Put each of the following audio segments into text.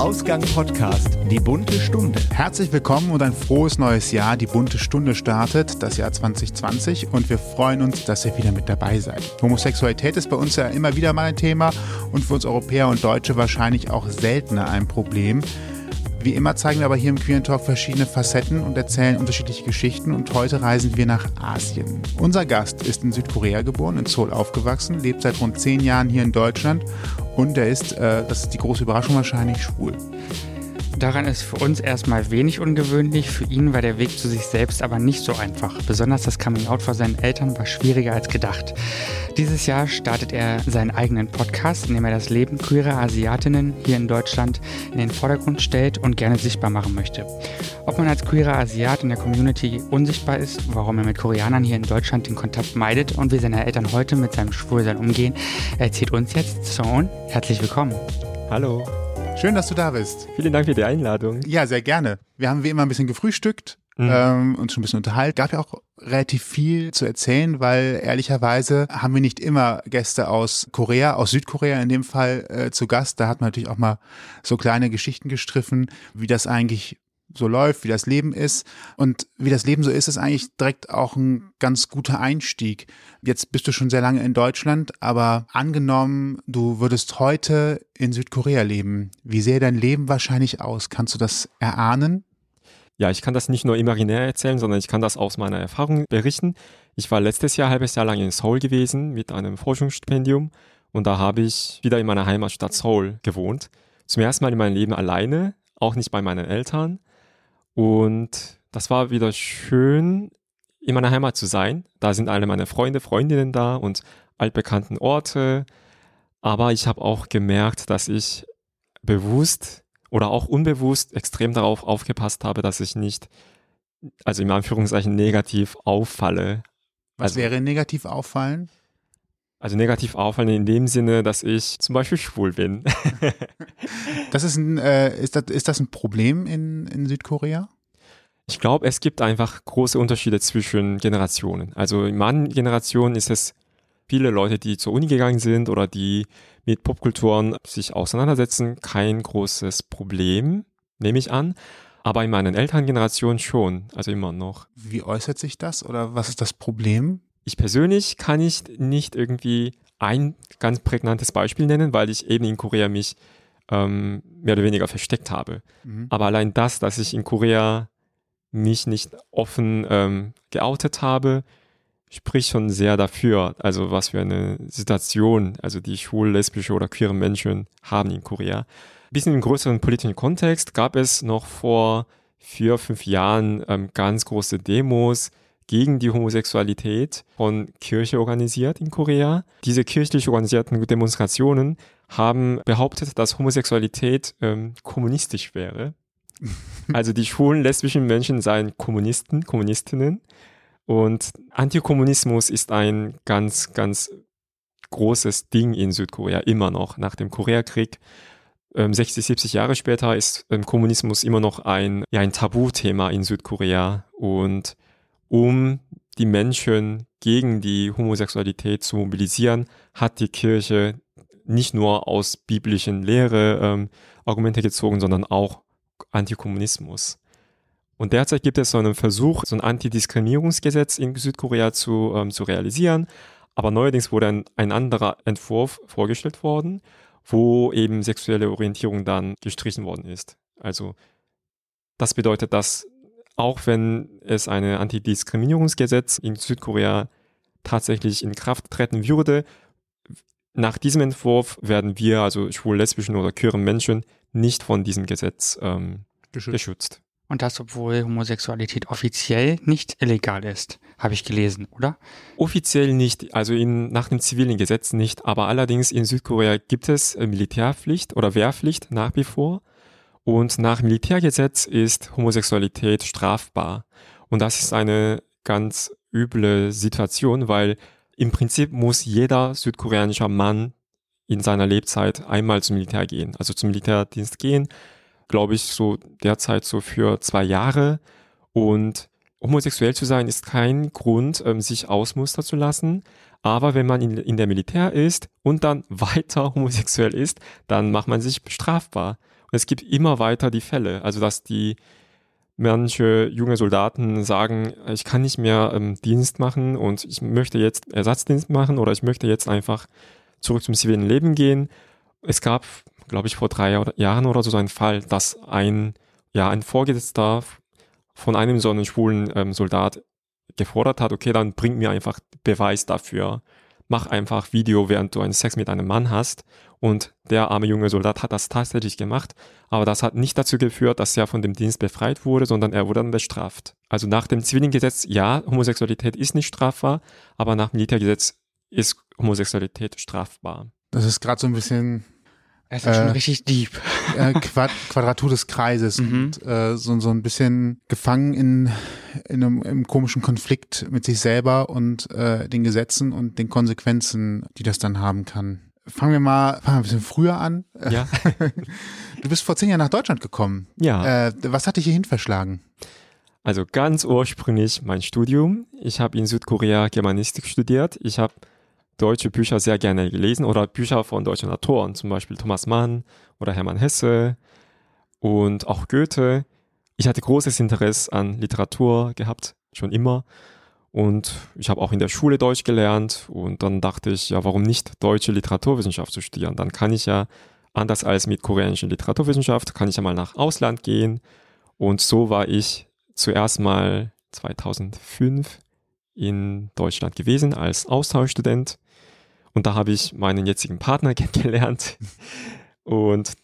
Ausgang Podcast, die bunte Stunde. Herzlich willkommen und ein frohes neues Jahr. Die bunte Stunde startet, das Jahr 2020 und wir freuen uns, dass ihr wieder mit dabei seid. Homosexualität ist bei uns ja immer wieder mal ein Thema und für uns Europäer und Deutsche wahrscheinlich auch seltener ein Problem. Wie immer zeigen wir aber hier im Queer Talk verschiedene Facetten und erzählen unterschiedliche Geschichten und heute reisen wir nach Asien. Unser Gast ist in Südkorea geboren, in Seoul aufgewachsen, lebt seit rund zehn Jahren hier in Deutschland und er ist, äh, das ist die große Überraschung wahrscheinlich, schwul. Daran ist für uns erstmal wenig ungewöhnlich, für ihn war der Weg zu sich selbst aber nicht so einfach. Besonders das Coming-out vor seinen Eltern war schwieriger als gedacht. Dieses Jahr startet er seinen eigenen Podcast, in dem er das Leben queerer Asiatinnen hier in Deutschland in den Vordergrund stellt und gerne sichtbar machen möchte. Ob man als queerer Asiat in der Community unsichtbar ist, warum er mit Koreanern hier in Deutschland den Kontakt meidet und wie seine Eltern heute mit seinem Schwulsein umgehen, erzählt uns jetzt Sohn. Herzlich willkommen. Hallo. Schön, dass du da bist. Vielen Dank für die Einladung. Ja, sehr gerne. Wir haben wie immer ein bisschen gefrühstückt, mhm. ähm, uns schon ein bisschen unterhalten. Gab ja auch relativ viel zu erzählen, weil ehrlicherweise haben wir nicht immer Gäste aus Korea, aus Südkorea in dem Fall äh, zu Gast. Da hat man natürlich auch mal so kleine Geschichten gestriffen, wie das eigentlich so läuft, wie das Leben ist. Und wie das Leben so ist, ist eigentlich direkt auch ein ganz guter Einstieg. Jetzt bist du schon sehr lange in Deutschland, aber angenommen, du würdest heute in Südkorea leben. Wie sähe dein Leben wahrscheinlich aus? Kannst du das erahnen? Ja, ich kann das nicht nur imaginär erzählen, sondern ich kann das aus meiner Erfahrung berichten. Ich war letztes Jahr halbes Jahr lang in Seoul gewesen mit einem Forschungsstipendium und da habe ich wieder in meiner Heimatstadt Seoul gewohnt. Zum ersten Mal in meinem Leben alleine, auch nicht bei meinen Eltern. Und das war wieder schön, in meiner Heimat zu sein. Da sind alle meine Freunde, Freundinnen da und altbekannten Orte. Aber ich habe auch gemerkt, dass ich bewusst oder auch unbewusst extrem darauf aufgepasst habe, dass ich nicht, also im Anführungszeichen, negativ auffalle. Was also, wäre negativ auffallen? Also negativ auffallen in dem Sinne, dass ich zum Beispiel schwul bin. das ist, ein, äh, ist, das, ist das ein Problem in, in Südkorea? Ich glaube, es gibt einfach große Unterschiede zwischen Generationen. Also in meinen Generationen ist es viele Leute, die zur Uni gegangen sind oder die mit Popkulturen sich auseinandersetzen, kein großes Problem, nehme ich an. Aber in meinen Elterngenerationen schon, also immer noch. Wie äußert sich das oder was ist das Problem? Ich persönlich kann ich nicht irgendwie ein ganz prägnantes Beispiel nennen, weil ich eben in Korea mich ähm, mehr oder weniger versteckt habe. Mhm. Aber allein das, dass ich in Korea mich nicht offen ähm, geoutet habe, spricht schon sehr dafür, also was für eine Situation, also die schwul, lesbische oder queere Menschen haben in Korea. Ein bisschen im größeren politischen Kontext gab es noch vor vier, fünf Jahren ähm, ganz große Demos gegen die Homosexualität von Kirche organisiert in Korea. Diese kirchlich organisierten Demonstrationen haben behauptet, dass Homosexualität ähm, kommunistisch wäre. Also die schwulen, lesbischen Menschen seien Kommunisten, Kommunistinnen. Und Antikommunismus ist ein ganz, ganz großes Ding in Südkorea, immer noch nach dem Koreakrieg. 60, ähm, 70 Jahre später ist ähm, Kommunismus immer noch ein, ja, ein Tabuthema in Südkorea. Und um die Menschen gegen die Homosexualität zu mobilisieren, hat die Kirche nicht nur aus biblischen Lehre ähm, Argumente gezogen, sondern auch Antikommunismus. Und derzeit gibt es so einen Versuch, so ein Antidiskriminierungsgesetz in Südkorea zu, ähm, zu realisieren. Aber neuerdings wurde ein, ein anderer Entwurf vorgestellt worden, wo eben sexuelle Orientierung dann gestrichen worden ist. Also das bedeutet, dass auch wenn es ein Antidiskriminierungsgesetz in Südkorea tatsächlich in Kraft treten würde, nach diesem Entwurf werden wir, also schwul, lesbischen oder queeren Menschen, nicht von diesem Gesetz ähm, geschützt. geschützt. Und das, obwohl Homosexualität offiziell nicht illegal ist, habe ich gelesen, oder? Offiziell nicht, also in, nach dem zivilen Gesetz nicht, aber allerdings in Südkorea gibt es äh, Militärpflicht oder Wehrpflicht nach wie vor. Und nach Militärgesetz ist Homosexualität strafbar. Und das ist eine ganz üble Situation, weil im Prinzip muss jeder südkoreanischer Mann in seiner Lebzeit einmal zum Militär gehen, also zum Militärdienst gehen, glaube ich, so derzeit so für zwei Jahre. Und homosexuell zu sein ist kein Grund, ähm, sich ausmustern zu lassen. Aber wenn man in, in der Militär ist und dann weiter homosexuell ist, dann macht man sich strafbar. Es gibt immer weiter die Fälle, also dass die manche junge Soldaten sagen, ich kann nicht mehr ähm, Dienst machen und ich möchte jetzt Ersatzdienst machen oder ich möchte jetzt einfach zurück zum zivilen Leben gehen. Es gab, glaube ich, vor drei Jahren oder so einen Fall, dass ein, ja, ein Vorgesetzter von einem so einen schwulen ähm, Soldat gefordert hat, okay, dann bring mir einfach Beweis dafür. Mach einfach Video, während du einen Sex mit einem Mann hast. Und der arme junge Soldat hat das tatsächlich gemacht. Aber das hat nicht dazu geführt, dass er von dem Dienst befreit wurde, sondern er wurde dann bestraft. Also nach dem zivilen Gesetz, ja, Homosexualität ist nicht strafbar, aber nach Militärgesetz ist Homosexualität strafbar. Das ist gerade so ein bisschen es ist äh, schon richtig deep. Äh, Quad Quadratur des Kreises mhm. und äh, so, so ein bisschen gefangen in, in einem, einem komischen Konflikt mit sich selber und äh, den Gesetzen und den Konsequenzen, die das dann haben kann. Fangen wir mal, fangen wir ein bisschen früher an. Ja. du bist vor zehn Jahren nach Deutschland gekommen. Ja. Äh, was hat dich hierhin verschlagen? Also ganz ursprünglich mein Studium. Ich habe in Südkorea Germanistik studiert. Ich habe deutsche Bücher sehr gerne gelesen oder Bücher von deutschen Autoren, zum Beispiel Thomas Mann oder Hermann Hesse und auch Goethe. Ich hatte großes Interesse an Literatur gehabt, schon immer. Und ich habe auch in der Schule Deutsch gelernt und dann dachte ich, ja, warum nicht deutsche Literaturwissenschaft zu studieren? Dann kann ich ja, anders als mit koreanischer Literaturwissenschaft, kann ich ja mal nach Ausland gehen. Und so war ich zuerst mal 2005 in Deutschland gewesen als Austauschstudent und da habe ich meinen jetzigen Partner kennengelernt. Und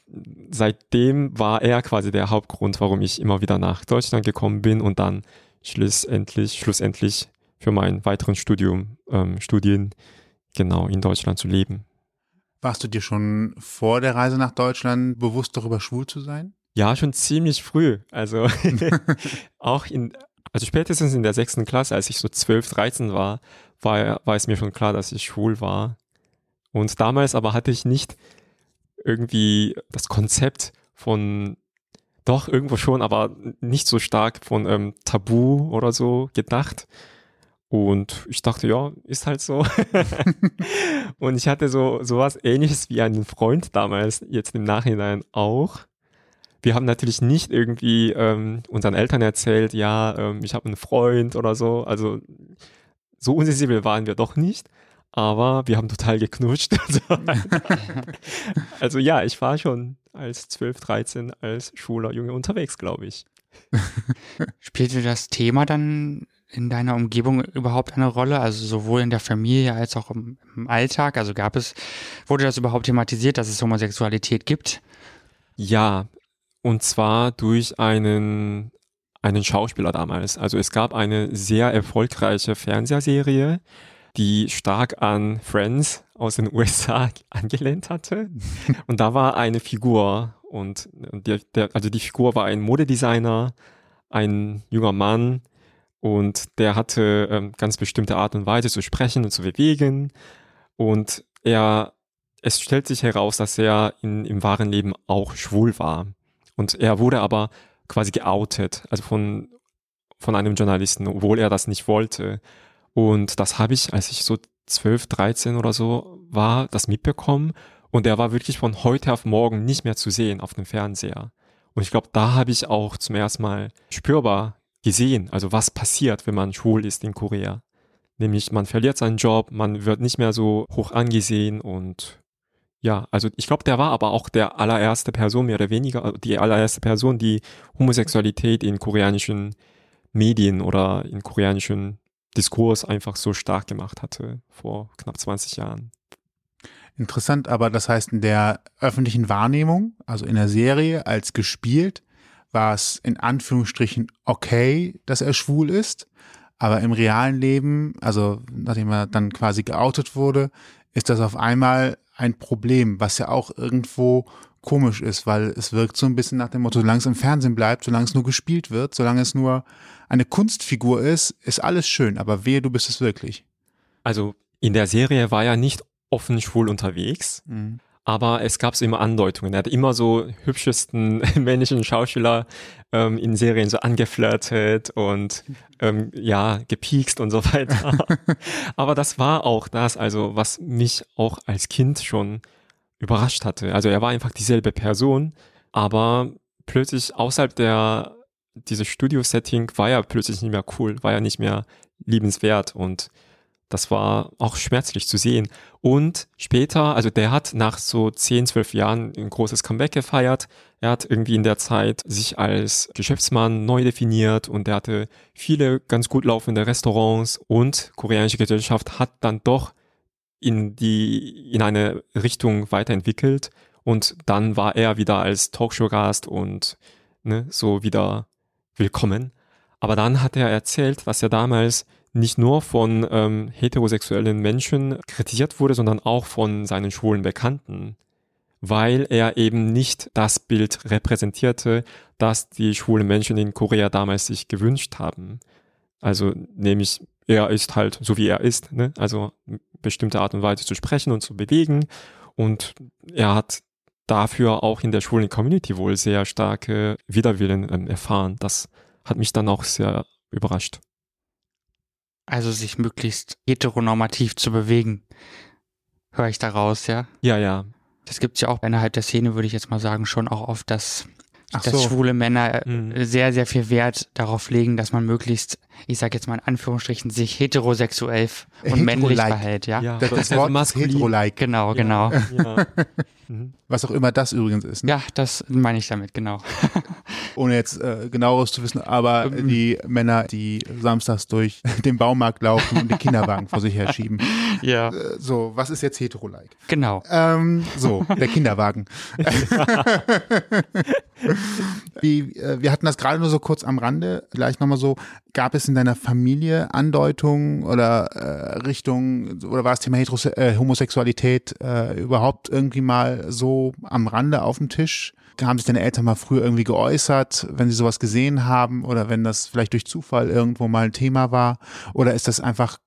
seitdem war er quasi der Hauptgrund, warum ich immer wieder nach Deutschland gekommen bin und dann schlussendlich, schlussendlich für mein weiteren Studium, ähm, Studien genau in Deutschland zu leben. Warst du dir schon vor der Reise nach Deutschland bewusst darüber schwul zu sein? Ja, schon ziemlich früh. Also auch in, also spätestens in der sechsten Klasse, als ich so 12, 13 war, war, war es mir schon klar, dass ich schwul war. Und damals aber hatte ich nicht irgendwie das Konzept von, doch irgendwo schon, aber nicht so stark von ähm, Tabu oder so gedacht. Und ich dachte, ja, ist halt so. und ich hatte so sowas ähnliches wie einen Freund damals, jetzt im Nachhinein auch. Wir haben natürlich nicht irgendwie ähm, unseren Eltern erzählt, ja, ähm, ich habe einen Freund oder so. Also so unsensibel waren wir doch nicht, aber wir haben total geknutscht. Also, ja, ich war schon als 12, 13 als schwuler Junge unterwegs, glaube ich. Spielte das Thema dann in deiner Umgebung überhaupt eine Rolle? Also sowohl in der Familie als auch im, im, Alltag? Also gab es, wurde das überhaupt thematisiert, dass es Homosexualität gibt? Ja, und zwar durch einen einen Schauspieler damals. Also es gab eine sehr erfolgreiche Fernsehserie, die stark an Friends aus den USA angelehnt hatte. Und da war eine Figur und der, der, also die Figur war ein Modedesigner, ein junger Mann und der hatte ähm, ganz bestimmte Art und Weise zu sprechen und zu bewegen. Und er, es stellt sich heraus, dass er in, im wahren Leben auch schwul war. Und er wurde aber quasi geoutet, also von, von einem Journalisten, obwohl er das nicht wollte. Und das habe ich, als ich so 12, 13 oder so war, das mitbekommen. Und er war wirklich von heute auf morgen nicht mehr zu sehen auf dem Fernseher. Und ich glaube, da habe ich auch zum ersten Mal spürbar gesehen, also was passiert, wenn man schwul ist in Korea. Nämlich man verliert seinen Job, man wird nicht mehr so hoch angesehen und ja, also ich glaube, der war aber auch der allererste Person, mehr oder weniger, äh, die allererste Person, die Homosexualität in koreanischen Medien oder in koreanischen Diskurs einfach so stark gemacht hatte vor knapp 20 Jahren. Interessant, aber das heißt, in der öffentlichen Wahrnehmung, also in der Serie als gespielt, war es in Anführungsstrichen okay, dass er schwul ist, aber im realen Leben, also nachdem er dann quasi geoutet wurde, ist das auf einmal ein Problem, was ja auch irgendwo komisch ist, weil es wirkt so ein bisschen nach dem Motto, solange es im Fernsehen bleibt, solange es nur gespielt wird, solange es nur eine Kunstfigur ist, ist alles schön, aber wehe, du bist es wirklich. Also in der Serie war er nicht offen schwul unterwegs. Mhm aber es gab so immer Andeutungen. Er hat immer so hübschesten männlichen Schauspieler ähm, in Serien so angeflirtet und ähm, ja, gepiekst und so weiter. aber das war auch das, also was mich auch als Kind schon überrascht hatte. Also er war einfach dieselbe Person, aber plötzlich außerhalb der dieses Studio-Setting war ja plötzlich nicht mehr cool, war ja nicht mehr liebenswert und das war auch schmerzlich zu sehen. Und später, also der hat nach so 10, 12 Jahren ein großes Comeback gefeiert. Er hat irgendwie in der Zeit sich als Geschäftsmann neu definiert und er hatte viele ganz gut laufende Restaurants und koreanische Gesellschaft hat dann doch in die, in eine Richtung weiterentwickelt und dann war er wieder als Talkshow-Gast und ne, so wieder willkommen. Aber dann hat er erzählt, dass er damals nicht nur von ähm, heterosexuellen Menschen kritisiert wurde, sondern auch von seinen schwulen Bekannten, weil er eben nicht das Bild repräsentierte, das die schwulen Menschen in Korea damals sich gewünscht haben. Also nämlich, er ist halt so wie er ist, ne? also bestimmte Art und Weise zu sprechen und zu bewegen. Und er hat dafür auch in der schwulen Community wohl sehr starke Widerwillen ähm, erfahren. Das hat mich dann auch sehr überrascht. Also sich möglichst heteronormativ zu bewegen, höre ich daraus, ja? Ja, ja. Das gibt es ja auch innerhalb der Szene, würde ich jetzt mal sagen, schon auch oft, dass Ach dass so. schwule Männer Mhm. äh, sehr, sehr viel Wert darauf legen, dass man möglichst, ich sage jetzt mal in Anführungsstrichen, sich heterosexuell und männlich verhält, ja? Das, das also Wort ist maskulin. hetero-like, Genau, genau. Ja. Mhm. was auch immer das übrigens ist. Ne? Ja, das meine ich damit, genau. Ohne jetzt äh, genaueres zu wissen, aber Ähm. die Männer, die samstags durch den Baumarkt laufen und die Kinderwagen vor sich herschieben. Ja. Äh, so, was ist jetzt hetero-like? Genau. Ähm, so, der Kinderwagen. Wie, äh, wir hatten das gerade nur so kurz am Rande. Vielleicht nochmal so, gab es in deiner Familie Andeutungen oder äh, Richtungen, oder war das Thema Heterose äh, Homosexualität äh, überhaupt irgendwie mal so am Rande auf dem Tisch? Haben sich deine Eltern mal früher irgendwie geäußert, wenn sie sowas gesehen haben oder wenn das vielleicht durch Zufall irgendwo mal ein Thema war? Oder ist das einfach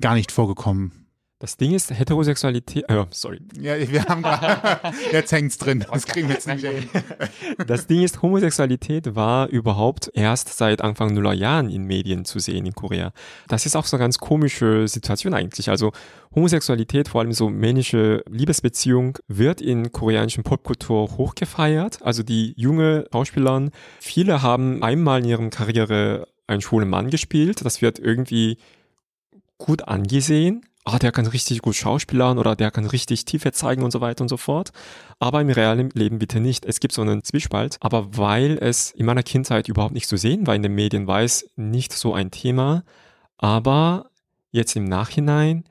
gar nicht vorgekommen? Das Ding ist, Heterosexualität, äh, sorry. Ja, wir haben gerade, jetzt hängt's drin. Das kriegen wir jetzt nicht hin. Das Ding ist, Homosexualität war überhaupt erst seit Anfang Nuller Jahren in Medien zu sehen in Korea. Das ist auch so eine ganz komische Situation eigentlich. Also Homosexualität, vor allem so männliche Liebesbeziehung, wird in koreanischen Popkultur hochgefeiert. Also die junge Schauspieler, viele haben einmal in ihrem Karriere einen schwulen Mann gespielt. Das wird irgendwie gut angesehen. Ah, der kann richtig gut schauspielern oder der kann richtig Tiefe zeigen und so weiter und so fort. Aber im realen Leben bitte nicht. Es gibt so einen Zwiespalt. Aber weil es in meiner Kindheit überhaupt nicht zu sehen war in den Medien, war es nicht so ein Thema. Aber jetzt im Nachhinein,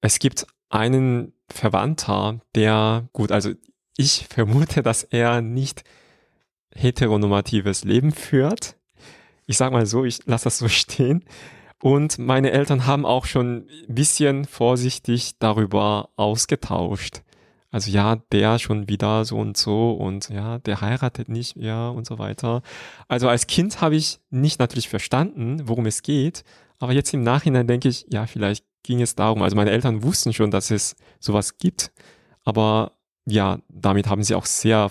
es gibt einen Verwandter, der, gut, also ich vermute, dass er nicht heteronormatives Leben führt. Ich sag mal so, ich lasse das so stehen. Und meine Eltern haben auch schon ein bisschen vorsichtig darüber ausgetauscht. Also ja, der schon wieder so und so und ja, der heiratet nicht mehr und so weiter. Also als Kind habe ich nicht natürlich verstanden, worum es geht, aber jetzt im Nachhinein denke ich, ja, vielleicht ging es darum. Also meine Eltern wussten schon, dass es sowas gibt, aber ja, damit haben sie auch sehr,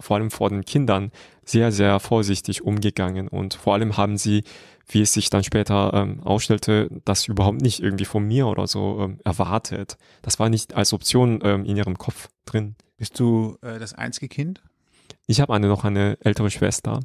vor allem vor den Kindern, sehr, sehr vorsichtig umgegangen und vor allem haben sie wie es sich dann später ähm, ausstellte, das überhaupt nicht irgendwie von mir oder so ähm, erwartet. Das war nicht als Option ähm, in ihrem Kopf drin. Bist du äh, das einzige Kind? Ich habe eine noch eine ältere Schwester.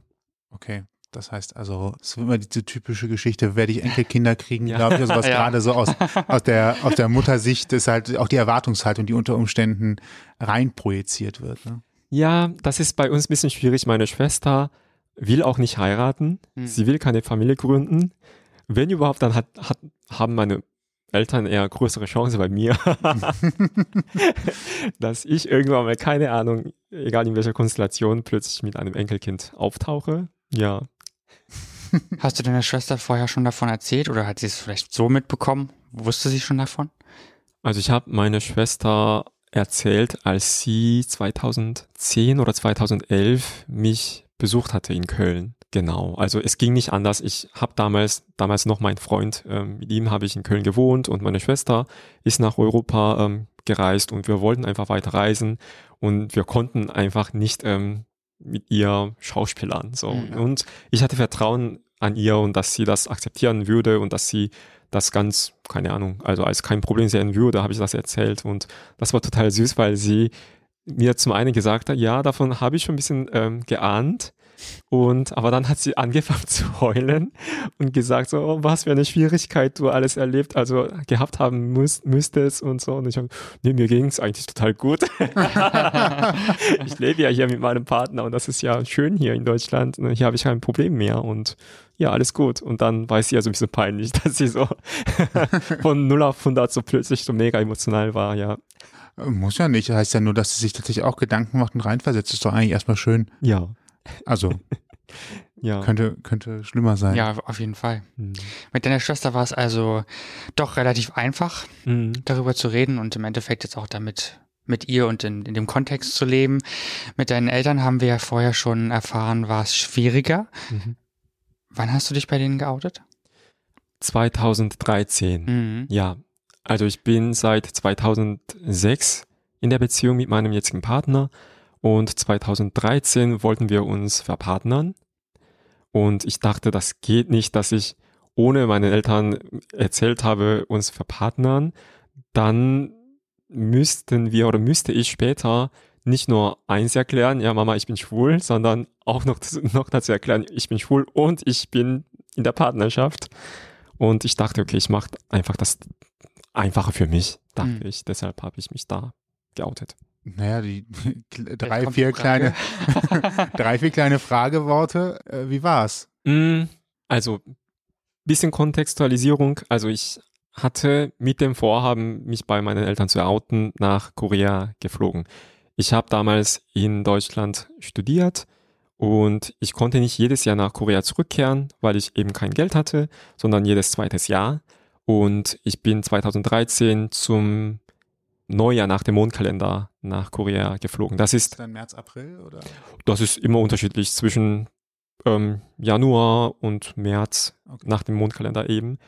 Okay. Das heißt also, es ist immer diese typische Geschichte, werde ich Enkelkinder kriegen, Ja. glaube ich, also was Ja. gerade so aus, aus der, aus der Muttersicht ist halt auch die Erwartungshaltung, die unter Umständen reinprojiziert wird. Ne? Ja, das ist bei uns ein bisschen schwierig. Meine Schwester will auch nicht heiraten. Hm. Sie will keine Familie gründen. Wenn überhaupt, dann hat, hat, haben meine Eltern eher größere Chance bei mir, dass ich irgendwann mal, keine Ahnung, egal in welcher Konstellation, plötzlich mit einem Enkelkind auftauche. Ja, Hast du deiner Schwester vorher schon davon erzählt oder hat sie es vielleicht so mitbekommen? Wusste sie schon davon? Also ich habe meine Schwester erzählt, als sie 2010 oder 2011 mich besucht hatte in Köln. Genau, also es ging nicht anders. Ich habe damals, damals noch mein Freund, ähm, mit ihm habe ich in Köln gewohnt und meine Schwester ist nach Europa ähm, gereist und wir wollten einfach weiter reisen und wir konnten einfach nicht ähm, mit ihr schauspielern. So. Mhm. Und ich hatte Vertrauen an ihr und dass sie das akzeptieren würde und dass sie das ganz, keine Ahnung, also als kein Problem sehen würde, habe ich das erzählt und das war total süß, weil sie mir zum einen gesagt hat, ja, davon habe ich schon ein bisschen ähm, geahnt. Und aber dann hat sie angefangen zu heulen und gesagt so, oh, was für eine Schwierigkeit du alles erlebt, also gehabt haben müß, müsstest und so. Und ich habe, nee, mir ging es eigentlich total gut. ich lebe ja hier mit meinem Partner und das ist ja schön hier in Deutschland. Und hier habe ich kein Problem mehr und ja, alles gut. Und dann war es ihr so ein bisschen peinlich, dass sie so von 0 auf 100 so plötzlich so mega emotional war, ja. Muss ja nicht. Das heißt ja nur, dass sie sich tatsächlich auch Gedanken macht und reinversetzt. Das ist doch eigentlich erstmal schön. Ja. Also, Ja. könnte, könnte schlimmer sein. Ja, auf jeden Fall. Mhm. Mit deiner Schwester war es also doch relativ einfach, Mhm. darüber zu reden und im Endeffekt jetzt auch damit mit ihr und in, in dem Kontext zu leben. Mit deinen Eltern haben wir ja vorher schon erfahren, war es schwieriger. Mhm. Wann hast du dich bei denen geoutet? 2013. Mhm. Ja, also ich bin seit 2006 in der Beziehung mit meinem jetzigen Partner und 2013 wollten wir uns verpartnern und ich dachte, das geht nicht, dass ich ohne meinen Eltern erzählt habe, uns verpartnern, dann müssten wir oder müsste ich später nicht nur eins erklären, ja Mama, ich bin schwul, sondern auch noch, noch dazu erklären, ich bin schwul und ich bin in der Partnerschaft. Und ich dachte, okay, ich mache einfach das einfacher für mich, dachte Mhm. ich. Deshalb habe ich mich da geoutet. Naja, die drei, vier kleine, drei, vier kleine Frageworte. Äh, wie war's? Mm, Also, bisschen Kontextualisierung. Also ich hatte mit dem Vorhaben, mich bei meinen Eltern zu outen, nach Korea geflogen. Ich habe damals in Deutschland studiert und ich konnte nicht jedes Jahr nach Korea zurückkehren, weil ich eben kein Geld hatte, sondern jedes zweites Jahr. Und ich bin 2013 zum Neujahr nach dem Mondkalender nach Korea geflogen. Das ist Dann März, April oder? das ist immer unterschiedlich zwischen ähm, Januar und März Okay. nach dem Mondkalender eben.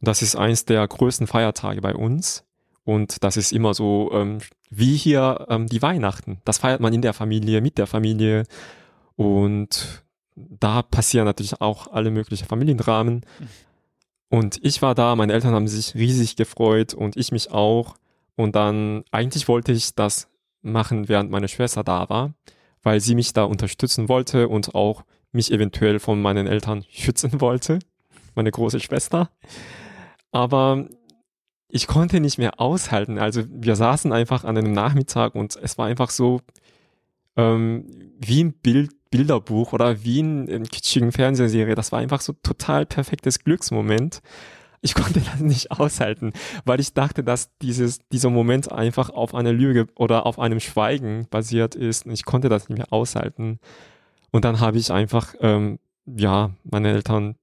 Das ist eins der größten Feiertage bei uns. Und das ist immer so ähm, wie hier ähm, die Weihnachten. Das feiert man in der Familie, mit der Familie. Und da passieren natürlich auch alle möglichen Familiendramen. Und ich war da, meine Eltern haben sich riesig gefreut und ich mich auch. Und dann, eigentlich wollte ich das machen, während meine Schwester da war, weil sie mich da unterstützen wollte und auch mich eventuell von meinen Eltern schützen wollte, meine große Schwester. Aber ich konnte nicht mehr aushalten. Also wir saßen einfach an einem Nachmittag und es war einfach so ähm, wie ein Bild, Bilderbuch oder wie in, in kitschigen Fernsehserie. Das war einfach so total perfektes Glücksmoment. Ich konnte das nicht aushalten, weil ich dachte, dass dieses, dieser Moment einfach auf einer Lüge oder auf einem Schweigen basiert ist. Und ich konnte das nicht mehr aushalten. Und dann habe ich einfach, ähm, ja, meine Eltern,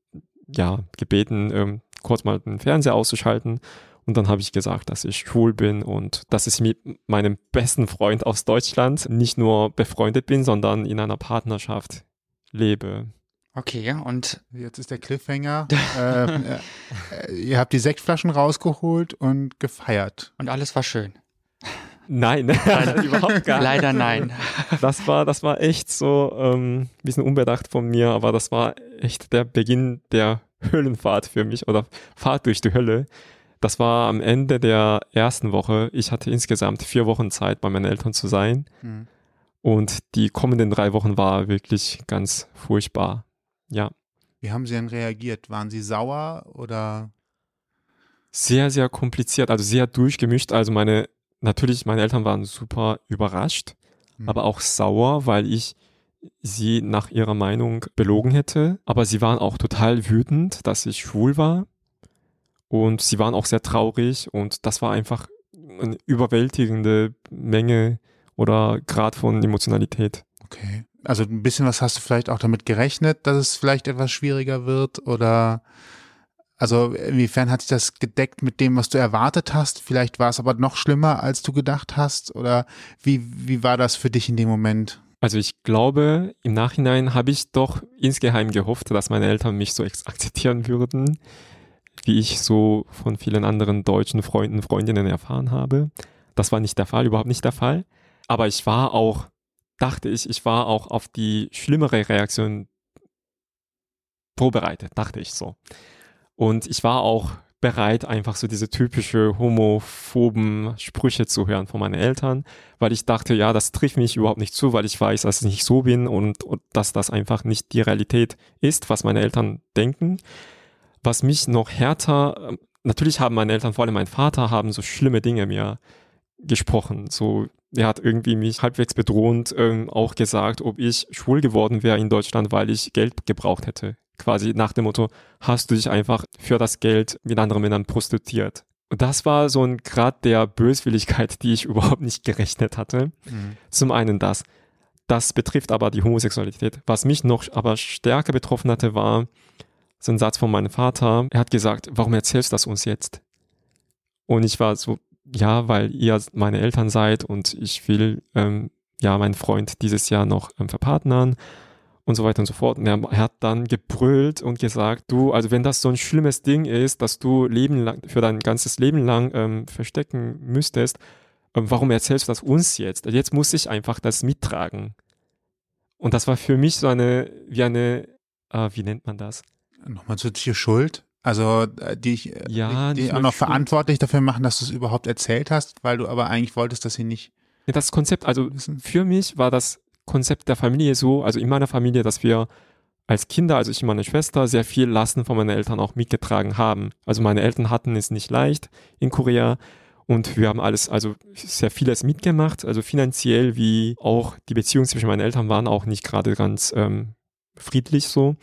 ja, gebeten, ähm, kurz mal den Fernseher auszuschalten. Und dann habe ich gesagt, dass ich schwul bin und dass ich mit meinem besten Freund aus Deutschland nicht nur befreundet bin, sondern in einer Partnerschaft lebe. Okay, und Jetzt ist der Cliffhanger. ähm, äh, ihr habt die Sektflaschen rausgeholt und gefeiert. und alles war schön. Nein, überhaupt gar nicht. Leider nein. Das war, das war echt so ähm, ein bisschen unbedacht von mir, aber das war echt der Beginn der Höllenfahrt für mich oder Fahrt durch die Hölle. Das war am Ende der ersten Woche. Ich hatte insgesamt vier Wochen Zeit, bei meinen Eltern zu sein. Hm. Und die kommenden drei Wochen war wirklich ganz furchtbar. Ja, Wie haben sie denn reagiert? Waren sie sauer oder? sehr, sehr kompliziert, also sehr durchgemischt. Also meine, natürlich, meine Eltern waren super überrascht, Hm. aber auch sauer, weil ich sie nach ihrer Meinung belogen hätte. Aber sie waren auch total wütend, dass ich schwul war. Und sie waren auch sehr traurig und das war einfach eine überwältigende Menge oder Grad von Emotionalität. Okay. Also ein bisschen was hast du vielleicht auch damit gerechnet, dass es vielleicht etwas schwieriger wird oder also inwiefern hat sich das gedeckt mit dem, was du erwartet hast? Vielleicht war es aber noch schlimmer, als du gedacht hast oder wie, wie war das für dich in dem Moment? Also ich glaube, im Nachhinein habe ich doch insgeheim gehofft, dass meine Eltern mich so akzeptieren würden, wie ich so von vielen anderen deutschen Freunden, Freundinnen erfahren habe. Das war nicht der Fall, überhaupt nicht der Fall. Aber ich war auch, dachte ich, ich war auch auf die schlimmere Reaktion vorbereitet, dachte ich so. Und ich war auch bereit, einfach so diese typische homophoben Sprüche zu hören von meinen Eltern, weil ich dachte, ja, das trifft mich überhaupt nicht zu, weil ich weiß, dass ich nicht so bin und, und dass das einfach nicht die Realität ist, was meine Eltern denken. Was mich noch härter, natürlich haben meine Eltern, vor allem mein Vater, haben so schlimme Dinge mir gesprochen. So, er hat irgendwie mich halbwegs bedrohend ähm, auch gesagt, ob ich schwul geworden wäre in Deutschland, weil ich Geld gebraucht hätte quasi nach dem Motto, hast du dich einfach für das Geld mit anderen Männern prostituiert. Und das war so ein Grad der Böswilligkeit, die ich überhaupt nicht gerechnet hatte. Mhm. Zum einen das. Das betrifft aber die Homosexualität. Was mich noch aber stärker betroffen hatte, war so ein Satz von meinem Vater. Er hat gesagt, warum erzählst du das uns jetzt? Und ich war so, ja, weil ihr meine Eltern seid und ich will ähm, ja meinen Freund dieses Jahr noch ähm, verpartnern und so weiter und so fort. Und er, er, hat dann gebrüllt und gesagt, du, also wenn das so ein schlimmes Ding ist, dass du Leben lang, für dein ganzes Leben lang ähm, verstecken müsstest, ähm, warum erzählst du das uns jetzt? Jetzt muss ich einfach das mittragen. Und das war für mich so eine, wie eine, äh, wie nennt man das? Nochmal zur Schuld. Also äh, die, ich, äh, ja, die, die auch noch Schuld. verantwortlich dafür machen, dass du es überhaupt erzählt hast, weil du aber eigentlich wolltest, dass sie nicht. Das Konzept, also für mich war das Konzept der Familie so, also in meiner Familie, dass wir als Kinder, also ich und meine Schwester, sehr viel Lasten von meinen Eltern auch mitgetragen haben. Also meine Eltern hatten es nicht leicht in Korea und wir haben alles, also sehr vieles mitgemacht, also finanziell wie auch die Beziehung zwischen meinen Eltern waren auch nicht gerade ganz ähm, friedlich so.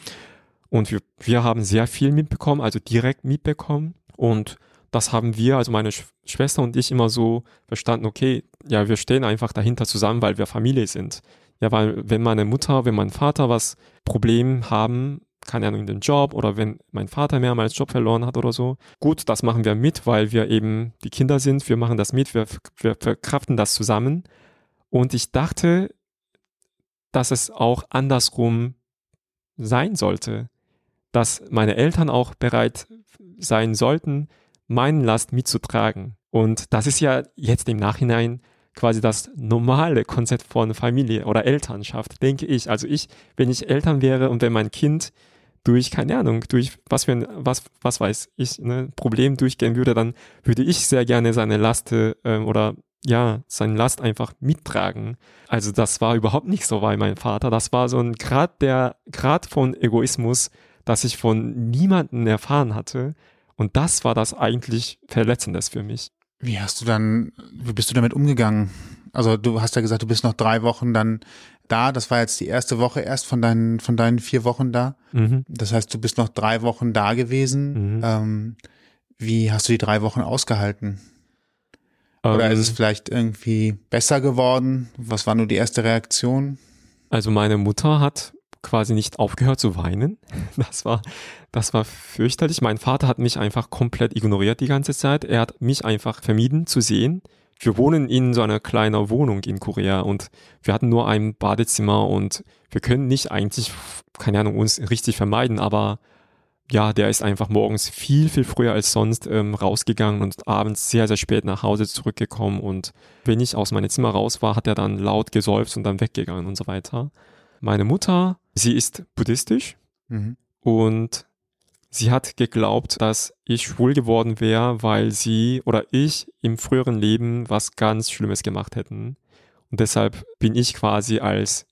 Und wir, wir haben sehr viel mitbekommen, also direkt mitbekommen und das haben wir, also meine Sch Schwester und ich immer so verstanden, okay, ja, wir stehen einfach dahinter zusammen, weil wir Familie sind. Ja, weil wenn meine Mutter, wenn mein Vater was Problem haben, keine Ahnung, den Job oder wenn mein Vater mehrmals Job verloren hat oder so. Gut, das machen wir mit, weil wir eben die Kinder sind. Wir machen das mit, wir, wir verkraften das zusammen. Und ich dachte, dass es auch andersrum sein sollte, dass meine Eltern auch bereit sein sollten, meinen Last mitzutragen. Und das ist ja jetzt im Nachhinein quasi das normale Konzept von Familie oder Elternschaft, denke ich. Also ich, wenn ich Eltern wäre und wenn mein Kind durch, keine Ahnung, durch was für ein, was, was weiß ich, ne, Problem durchgehen würde, dann würde ich sehr gerne seine Last äh, oder ja, seine Last einfach mittragen. Also das war überhaupt nicht so bei meinem Vater. Das war so ein Grad der, Grad von Egoismus, das ich von niemanden erfahren hatte. Und das war das eigentlich Verletzendes für mich. Wie hast du dann, wie bist du damit umgegangen? Also du hast ja gesagt, du bist noch drei Wochen dann da. Das war jetzt die erste Woche erst von deinen, von deinen vier Wochen da. Mhm. Das heißt, du bist noch drei Wochen da gewesen. Mhm. Ähm, wie hast du die drei Wochen ausgehalten? Oder ist es ähm. vielleicht irgendwie besser geworden? Was war nur die erste Reaktion? Also meine Mutter hat quasi nicht aufgehört zu weinen. Das war, das war fürchterlich. Mein Vater hat mich einfach komplett ignoriert die ganze Zeit. Er hat mich einfach vermieden zu sehen. Wir wohnen in so einer kleinen Wohnung in Korea und wir hatten nur ein Badezimmer und wir können nicht eigentlich, keine Ahnung, uns richtig vermeiden, aber ja, der ist einfach morgens viel, viel früher als sonst ähm, rausgegangen und abends sehr, sehr spät nach Hause zurückgekommen. Und wenn ich aus meinem Zimmer raus war, hat er dann laut gesäuft und dann weggegangen und so weiter. Meine Mutter, sie ist buddhistisch mhm. und sie hat geglaubt, dass ich schwul geworden wäre, weil sie oder ich im früheren Leben was ganz Schlimmes gemacht hätten. Und deshalb bin ich quasi als,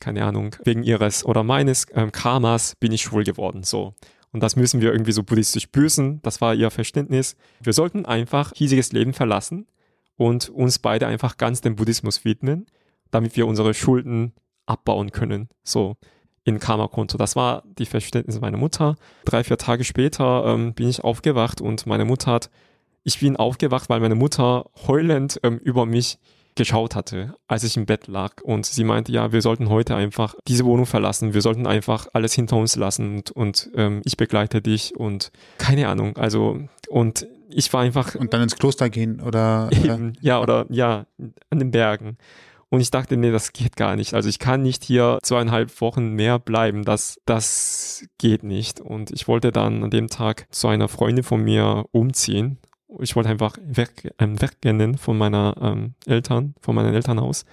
keine Ahnung, wegen ihres oder meines ähm, Karmas bin ich schwul geworden. So. Und das müssen wir irgendwie so buddhistisch büßen. Das war ihr Verständnis. Wir sollten einfach hiesiges Leben verlassen und uns beide einfach ganz dem Buddhismus widmen, damit wir unsere Schulden abbauen können. So in Karma-Konto. Das war die Verständnis meiner Mutter. Drei, vier Tage später ähm, bin ich aufgewacht und meine Mutter hat, ich bin aufgewacht, weil meine Mutter heulend ähm, über mich geschaut hatte, als ich im Bett lag. Und sie meinte, ja, wir sollten heute einfach diese Wohnung verlassen. Wir sollten einfach alles hinter uns lassen und, und ähm, ich begleite dich und keine Ahnung. Also, und ich war einfach. Und dann ins Kloster gehen oder? Eben, ja, oder ja, an den Bergen. Und ich dachte, nee, das geht gar nicht. Also ich kann nicht hier zweieinhalb Wochen mehr bleiben. Das, das geht nicht. Und ich wollte dann an dem Tag zu einer Freundin von mir umziehen. Ich wollte einfach weg, ähm, wegrennen von meiner ähm, Eltern, von meinem Elternhaus.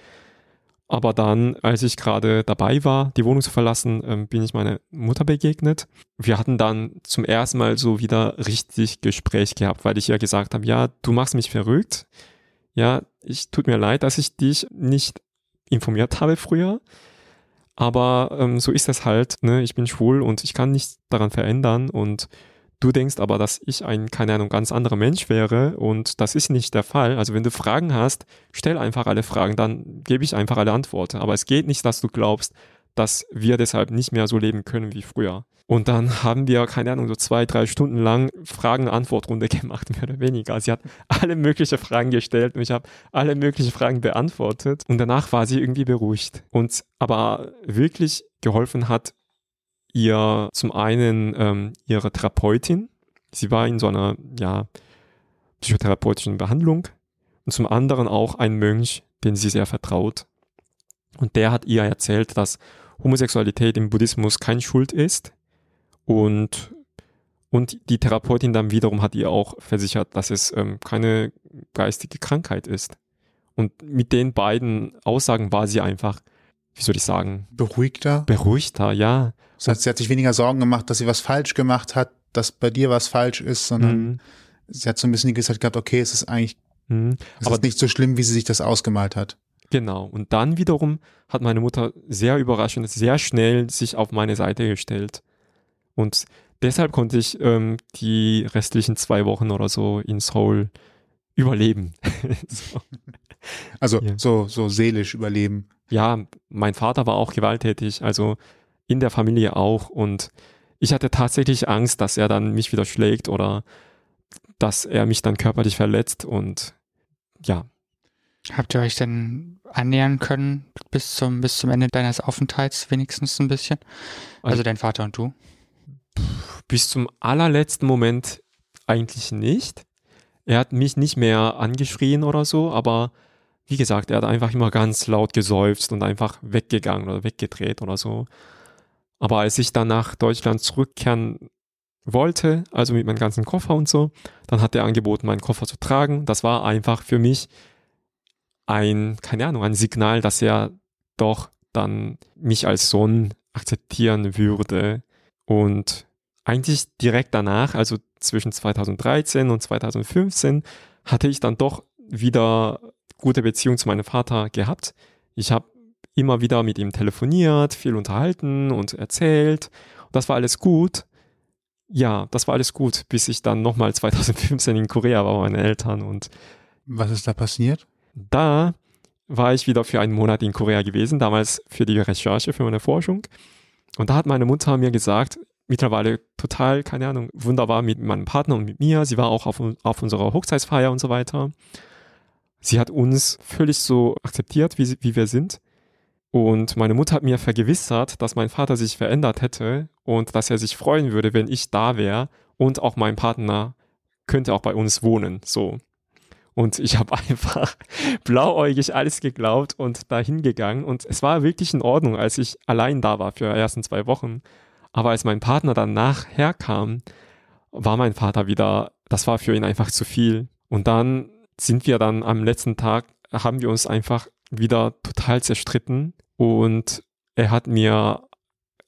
Aber dann, als ich gerade dabei war, die Wohnung zu verlassen, ähm, bin ich meiner Mutter begegnet. Wir hatten dann zum ersten Mal so wieder richtig Gespräch gehabt, weil ich ihr gesagt habe, ja, du machst mich verrückt. Ja, ich tut mir leid, dass ich dich nicht informiert habe früher. Aber ähm, so ist es halt. Ne? Ich bin schwul und ich kann nichts daran verändern und Du denkst aber, dass ich ein, keine Ahnung, ganz anderer Mensch wäre und das ist nicht der Fall. Also wenn du Fragen hast, stell einfach alle Fragen, dann gebe ich einfach alle Antworten. Aber es geht nicht, dass du glaubst, dass wir deshalb nicht mehr so leben können wie früher. Und dann haben wir, keine Ahnung, so zwei, drei Stunden lang Fragen-Antwort-Runde gemacht, mehr oder weniger. Sie hat alle möglichen Fragen gestellt und ich habe alle möglichen Fragen beantwortet. Und danach war sie irgendwie beruhigt. Und aber wirklich geholfen hat ihr zum einen ähm, ihre Therapeutin, sie war in so einer ja, psychotherapeutischen Behandlung und zum anderen auch ein Mönch, den sie sehr vertraut. Und der hat ihr erzählt, dass Homosexualität im Buddhismus kein Schuld ist und und die Therapeutin dann wiederum hat ihr auch versichert, dass es ähm, keine geistige Krankheit ist. Und mit den beiden Aussagen war sie einfach wie soll ich sagen? Beruhigter? Beruhigter, ja. Das heißt, sie hat sich weniger Sorgen gemacht, dass sie was falsch gemacht hat, dass bei dir was falsch ist, sondern mhm. sie hat so ein bisschen die Gewissheit gehabt, okay, es ist eigentlich mhm. es Aber ist nicht so schlimm, wie sie sich das ausgemalt hat. Genau. Und dann wiederum hat meine Mutter sehr überraschend, sehr schnell sich auf meine Seite gestellt. Und deshalb konnte ich ähm, die restlichen zwei Wochen oder so in Seoul überleben. so. Also ja. so, so seelisch überleben ja, mein Vater war auch gewalttätig, also in der Familie auch. Und ich hatte tatsächlich Angst, dass er dann mich wieder schlägt oder dass er mich dann körperlich verletzt und ja. Habt ihr euch denn annähern können bis zum, bis zum Ende deines Aufenthalts wenigstens ein bisschen? Also, also dein Vater und du? Bis zum allerletzten Moment eigentlich nicht. Er hat mich nicht mehr angeschrien oder so, aber wie gesagt, er hat einfach immer ganz laut geseufzt und einfach weggegangen oder weggedreht oder so. Aber als ich dann nach Deutschland zurückkehren wollte, also mit meinem ganzen Koffer und so, dann hat er angeboten, meinen Koffer zu tragen. Das war einfach für mich ein, keine Ahnung, ein Signal, dass er doch dann mich als Sohn akzeptieren würde. Und eigentlich direkt danach, also zwischen 2013 und 2015, hatte ich dann doch wieder gute Beziehung zu meinem Vater gehabt. Ich habe immer wieder mit ihm telefoniert, viel unterhalten und erzählt. Das war alles gut. Ja, das war alles gut, bis ich dann nochmal 2015 in Korea war bei meinen Eltern und was ist da passiert? Da war ich wieder für einen Monat in Korea gewesen, damals für die Recherche für meine Forschung. Und da hat meine Mutter mir gesagt, mittlerweile total, keine Ahnung, wunderbar mit meinem Partner und mit mir. Sie war auch auf, auf unserer Hochzeitsfeier und so weiter. Sie hat uns völlig so akzeptiert, wie, wie wir sind. Und meine Mutter hat mir vergewissert, dass mein Vater sich verändert hätte und dass er sich freuen würde, wenn ich da wäre und auch mein Partner könnte auch bei uns wohnen, so. Und ich habe einfach blauäugig alles geglaubt und dahin gegangen. Und es war wirklich in Ordnung, als ich allein da war für die ersten zwei Wochen. Aber als mein Partner dann nachher kam, war mein Vater wieder, das war für ihn einfach zu viel. Und dann sind wir dann am letzten Tag, haben wir uns einfach wieder total zerstritten und er hat mir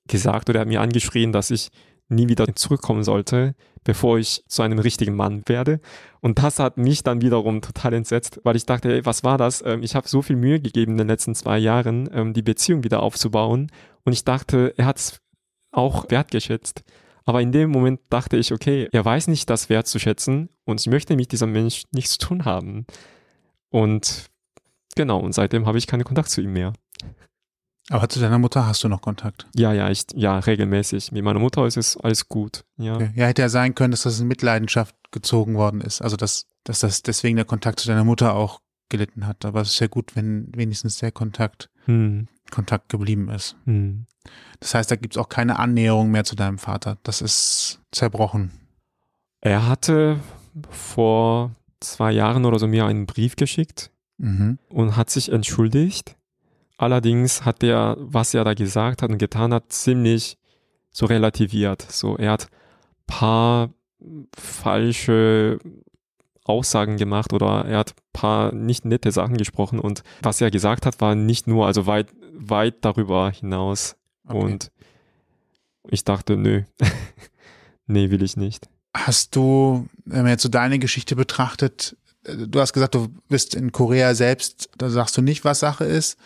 gesagt oder er hat mir angeschrien, dass ich nie wieder zurückkommen sollte, bevor ich zu einem richtigen Mann werde. Und das hat mich dann wiederum total entsetzt, weil ich dachte, ey, was war das? Ähm, ich habe so viel Mühe gegeben in den letzten zwei Jahren, ähm, die Beziehung wieder aufzubauen. Und ich dachte, er hat es auch wertgeschätzt. Aber in dem Moment dachte ich, okay, er weiß nicht das wertzuschätzen und ich möchte mit diesem Mensch nichts zu tun haben. Und genau, und seitdem habe ich keinen Kontakt zu ihm mehr. Aber zu deiner Mutter hast du noch Kontakt? Ja, ja, ich, ja, regelmäßig. Mit meiner Mutter ist es alles gut. Ja, okay. ja hätte ja sein können, dass das in Mitleidenschaft gezogen worden ist. Also, dass, dass das deswegen der Kontakt zu deiner Mutter auch gelitten hat. Aber es ist ja gut, wenn wenigstens der Kontakt, hm. Kontakt geblieben ist. Hm. Das heißt, da gibt es auch keine Annäherung mehr zu deinem Vater. Das ist zerbrochen. Er hatte vor zwei Jahren oder so mir einen Brief geschickt mhm. und hat sich entschuldigt. Allerdings hat er, was er da gesagt hat und getan hat, ziemlich so relativiert. So, er hat paar falsche Aussagen gemacht oder er hat ein paar nicht nette Sachen gesprochen und was er gesagt hat, war nicht nur, also weit, weit darüber hinaus. Okay. Und ich dachte, nö, nee, will ich nicht. Hast du, wenn man jetzt so deine Geschichte betrachtet, du hast gesagt, du bist in Korea selbst, da sagst du nicht, was Sache ist.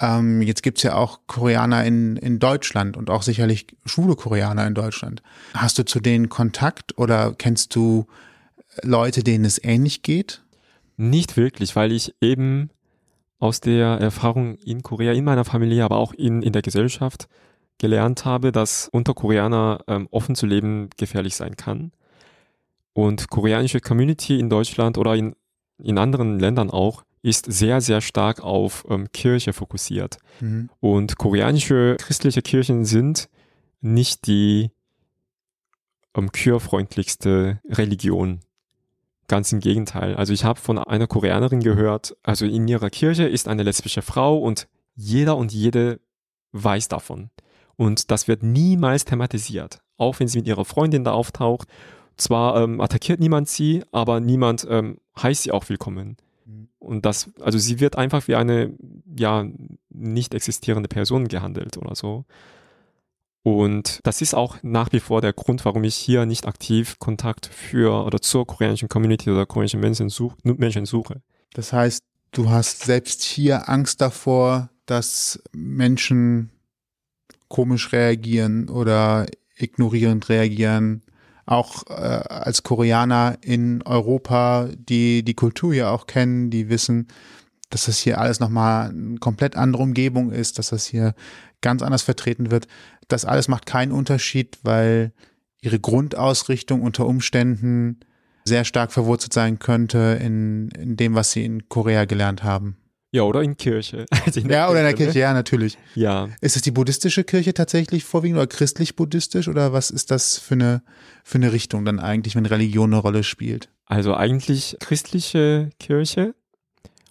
Ähm, jetzt gibt's ja auch Koreaner in, in Deutschland und auch sicherlich schwule Koreaner in Deutschland. Hast du zu denen Kontakt oder kennst du Leute, denen es ähnlich geht? Nicht wirklich, weil ich eben aus der Erfahrung in Korea, in meiner Familie, aber auch in, in der Gesellschaft gelernt habe, dass unter Koreaner ähm, offen zu leben gefährlich sein kann. Und koreanische Community in Deutschland oder in, in anderen Ländern auch ist sehr, sehr stark auf ähm, Kirche fokussiert. Mhm. Und koreanische christliche Kirchen sind nicht die ähm, queerfreundlichste Religion. Ganz im Gegenteil. Also ich habe von einer Koreanerin gehört, also in ihrer Kirche ist eine lesbische Frau und jeder und jede weiß davon. Und das wird niemals thematisiert, auch wenn sie mit ihrer Freundin da auftaucht. Zwar ähm, attackiert niemand sie, aber niemand ähm, heißt sie auch willkommen. Mhm. Und das, also sie wird einfach wie eine, ja, nicht existierende Person gehandelt oder so. Und das ist auch nach wie vor der Grund, warum ich hier nicht aktiv Kontakt für oder zur koreanischen Community oder koreanischen Menschen, such, Menschen suche. Das heißt, du hast selbst hier Angst davor, dass Menschen komisch reagieren oder ignorierend reagieren. Auch äh, als Koreaner in Europa, die die Kultur ja auch kennen, die wissen, dass das hier alles nochmal eine komplett andere Umgebung ist, dass das hier ganz anders vertreten wird. Das alles macht keinen Unterschied, weil ihre Grundausrichtung unter Umständen sehr stark verwurzelt sein könnte in, in dem, was sie in Korea gelernt haben. Ja, oder in Kirche. Also in ja, oder in der Kirche, ne? ja, natürlich. Ja. Ist es die buddhistische Kirche tatsächlich vorwiegend oder christlich-buddhistisch oder was ist das für eine, für eine Richtung dann eigentlich, wenn Religion eine Rolle spielt? Also eigentlich christliche Kirche.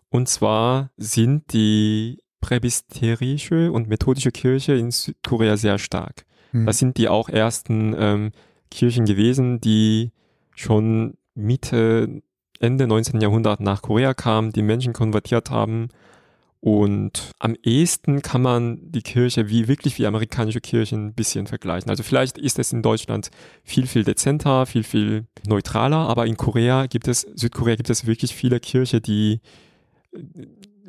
Und zwar sind die präbisterische und methodische Kirche in Südkorea sehr stark. Hm. Das sind die auch ersten ähm, Kirchen gewesen, die schon Mitte Ende 19. Jahrhundert nach Korea kamen, die Menschen konvertiert haben. Und am ehesten kann man die Kirche wie wirklich wie amerikanische Kirchen ein bisschen vergleichen. Also vielleicht ist es in Deutschland viel, viel dezenter, viel, viel neutraler, aber in Korea gibt es, Südkorea gibt es wirklich viele Kirchen, die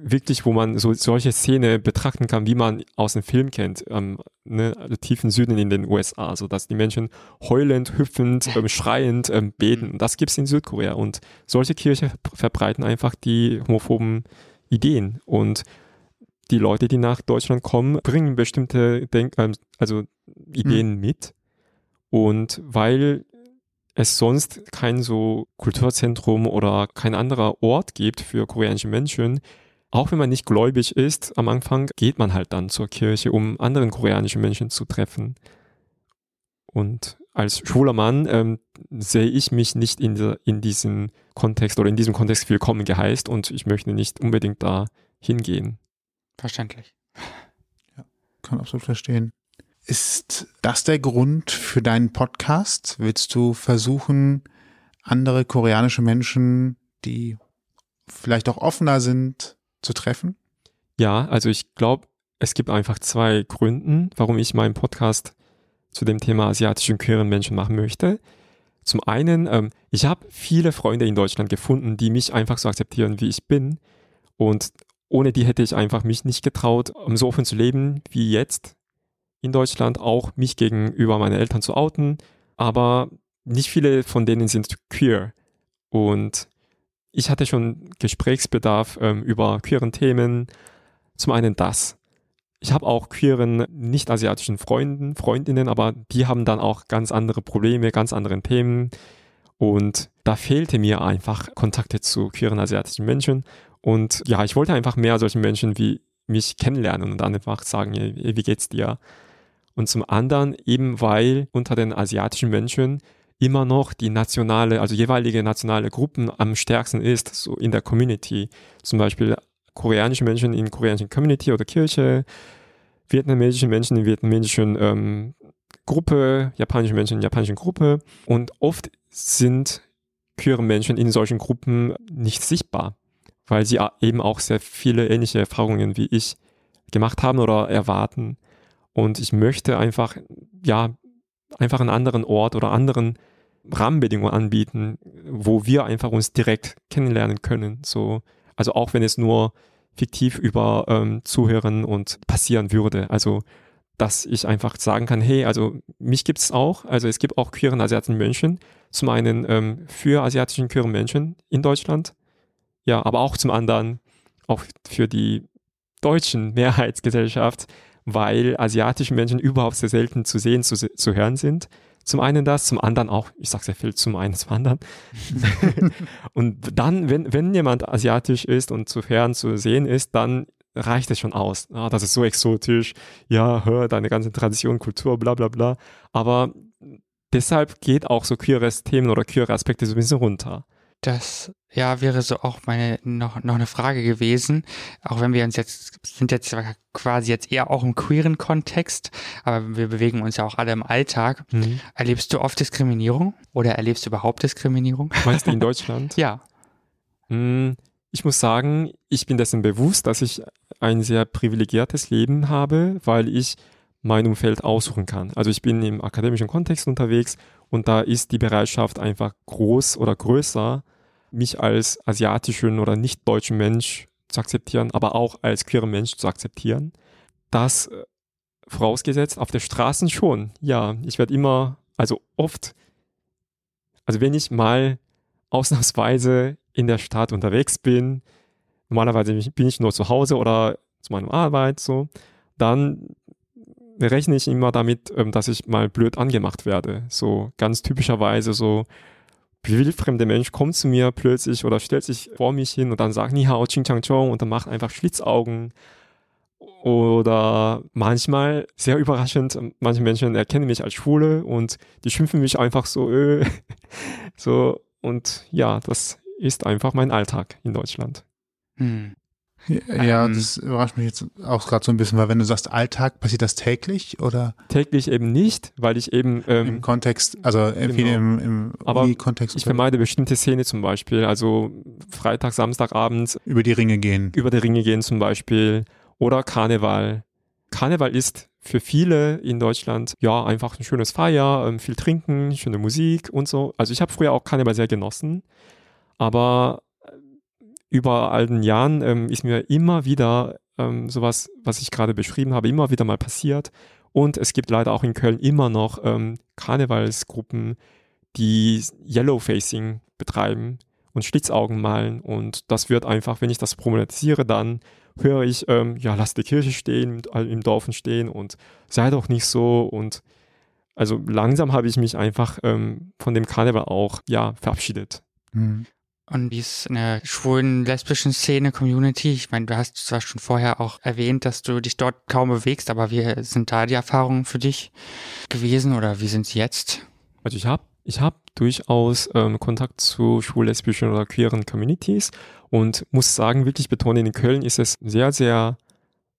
wirklich, wo man so solche Szene betrachten kann, wie man aus dem Film kennt, ähm, ne, also tiefen Süden in den USA, so dass die Menschen heulend, hüpfend, ähm, schreiend ähm, beten. Das gibt's in Südkorea. Und solche Kirchen verbreiten einfach die homophoben Ideen. Und die Leute, die nach Deutschland kommen, bringen bestimmte Denk ähm, also Ideen mhm. mit. Und weil es sonst kein so Kulturzentrum oder kein anderer Ort gibt für koreanische Menschen, auch wenn man nicht gläubig ist, am Anfang geht man halt dann zur Kirche, um anderen koreanischen Menschen zu treffen. Und als schwuler Mann ähm, sehe ich mich nicht in, der, in diesem Kontext oder in diesem Kontext willkommen geheißt und ich möchte nicht unbedingt da hingehen. Verständlich. Ja, kann absolut verstehen. Ist das der Grund für deinen Podcast? Willst du versuchen, andere koreanische Menschen, die vielleicht auch offener sind, zu treffen? Ja, also ich glaube, es gibt einfach zwei Gründe, warum ich meinen Podcast zu dem Thema asiatischen queeren Menschen machen möchte. Zum einen, ähm, ich habe viele Freunde in Deutschland gefunden, die mich einfach so akzeptieren, wie ich bin. Und ohne die hätte ich einfach mich nicht getraut, um so offen zu leben wie jetzt in Deutschland, auch mich gegenüber meinen Eltern zu outen. Aber nicht viele von denen sind queer. Und ich hatte schon Gesprächsbedarf ähm, über queeren Themen. Zum einen das. Ich habe auch queeren nicht-asiatischen Freunden, Freundinnen, aber die haben dann auch ganz andere Probleme, ganz andere Themen. Und da fehlte mir einfach Kontakte zu queeren asiatischen Menschen. Und ja, ich wollte einfach mehr solche Menschen wie mich kennenlernen und dann einfach sagen, wie geht's dir? Und zum anderen eben, weil unter den asiatischen Menschen immer noch die nationale, also jeweilige nationale Gruppen am stärksten ist, so in der Community. Zum Beispiel koreanische Menschen in koreanischen Community oder Kirche, vietnamesische Menschen in vietnamesischen ähm, Gruppe, japanische Menschen in japanischen Gruppe. Und oft sind queere Menschen in solchen Gruppen nicht sichtbar, weil sie eben auch sehr viele ähnliche Erfahrungen wie ich gemacht haben oder erwarten. Und ich möchte einfach, ja, einfach einen anderen Ort oder anderen Rahmenbedingungen anbieten, wo wir einfach uns direkt kennenlernen können. So, also auch wenn es nur fiktiv über ähm, Zuhören und passieren würde. Also dass ich einfach sagen kann, hey, also mich gibt es auch, also es gibt auch queeren asiatischen Menschen, zum einen ähm, für asiatischen queeren Menschen in Deutschland, ja, aber auch zum anderen auch für die deutschen Mehrheitsgesellschaft, weil asiatische Menschen überhaupt sehr selten zu sehen, zu, zu hören sind. Zum einen das, zum anderen auch, ich sage sehr viel zum einen, zum anderen. und dann, wenn, wenn jemand asiatisch ist und zu hören, zu sehen ist, dann reicht es schon aus. Ah, das ist so exotisch. Ja, hör deine ganze Tradition, Kultur, bla bla bla. Aber deshalb geht auch so queeres Themen oder queere Aspekte so ein bisschen runter. Das ja wäre so auch meine noch noch eine Frage gewesen, auch wenn wir uns jetzt sind jetzt quasi jetzt eher auch im queeren Kontext, aber wir bewegen uns ja auch alle im Alltag. Mhm. Erlebst du oft Diskriminierung oder erlebst du überhaupt Diskriminierung? Meinst du in Deutschland? ja. Hm, ich muss sagen, ich bin dessen bewusst, dass ich ein sehr privilegiertes Leben habe, weil ich mein Umfeld aussuchen kann. Also ich bin im akademischen Kontext unterwegs und da ist die Bereitschaft einfach groß oder größer, mich als asiatischen oder nicht deutschen Mensch zu akzeptieren, aber auch als queerer Mensch zu akzeptieren. Das äh, vorausgesetzt auf der Straße schon. Ja, ich werde immer, also oft, also wenn ich mal ausnahmsweise in der Stadt unterwegs bin, normalerweise bin ich nur zu Hause oder zu meiner Arbeit so, dann rechne ich immer damit, ähm, dass ich mal blöd angemacht werde. So ganz typischerweise so, wildfremde Mensch kommt zu mir plötzlich oder stellt sich vor mich hin und dann sagt Ni hao, ching chang chong und dann macht einfach Schlitzaugen. Oder manchmal, sehr überraschend, manche Menschen erkennen mich als Schwule und die schimpfen mich einfach so, öh. so, und ja, das ist einfach mein Alltag in Deutschland. Hm. Ja, ähm, das überrascht mich jetzt auch gerade so ein bisschen, weil wenn du sagst Alltag, passiert das täglich oder? Täglich eben nicht, weil ich eben ähm, im Kontext, also genau. im, im Aber Kontext. Ich vermeide bestimmte Szene zum Beispiel, also Freitag, Samstagabend. Über die Ringe gehen. Über die Ringe gehen zum Beispiel oder Karneval. Karneval ist für viele in Deutschland ja einfach ein schönes Feier, ähm, viel trinken, schöne Musik und so. Also ich habe früher auch Karneval sehr genossen, aber über all den Jahren ähm, ist mir immer wieder ähm, sowas, was ich gerade beschrieben habe, immer wieder mal passiert. Und es gibt leider auch in Köln immer noch ähm, Karnevalsgruppen, die Yellowfacing betreiben und Schlitzaugen malen. Und das wird einfach, wenn ich das problematisiere, dann höre ich, ähm, ja, lass die Kirche stehen, im Dorf stehen und sei doch nicht so. Und also langsam habe ich mich einfach ähm, von dem Karneval auch, ja, verabschiedet. Mhm. Und wie ist in der schwulen, lesbischen Szene, Community? Ich meine, du hast zwar schon vorher auch erwähnt, dass du dich dort kaum bewegst, aber wie sind da die Erfahrungen für dich gewesen oder wie sind sie jetzt? Also ich habe ich hab durchaus ähm, Kontakt zu schwul-lesbischen oder queeren Communities und muss sagen, wirklich betonen, in Köln ist es sehr, sehr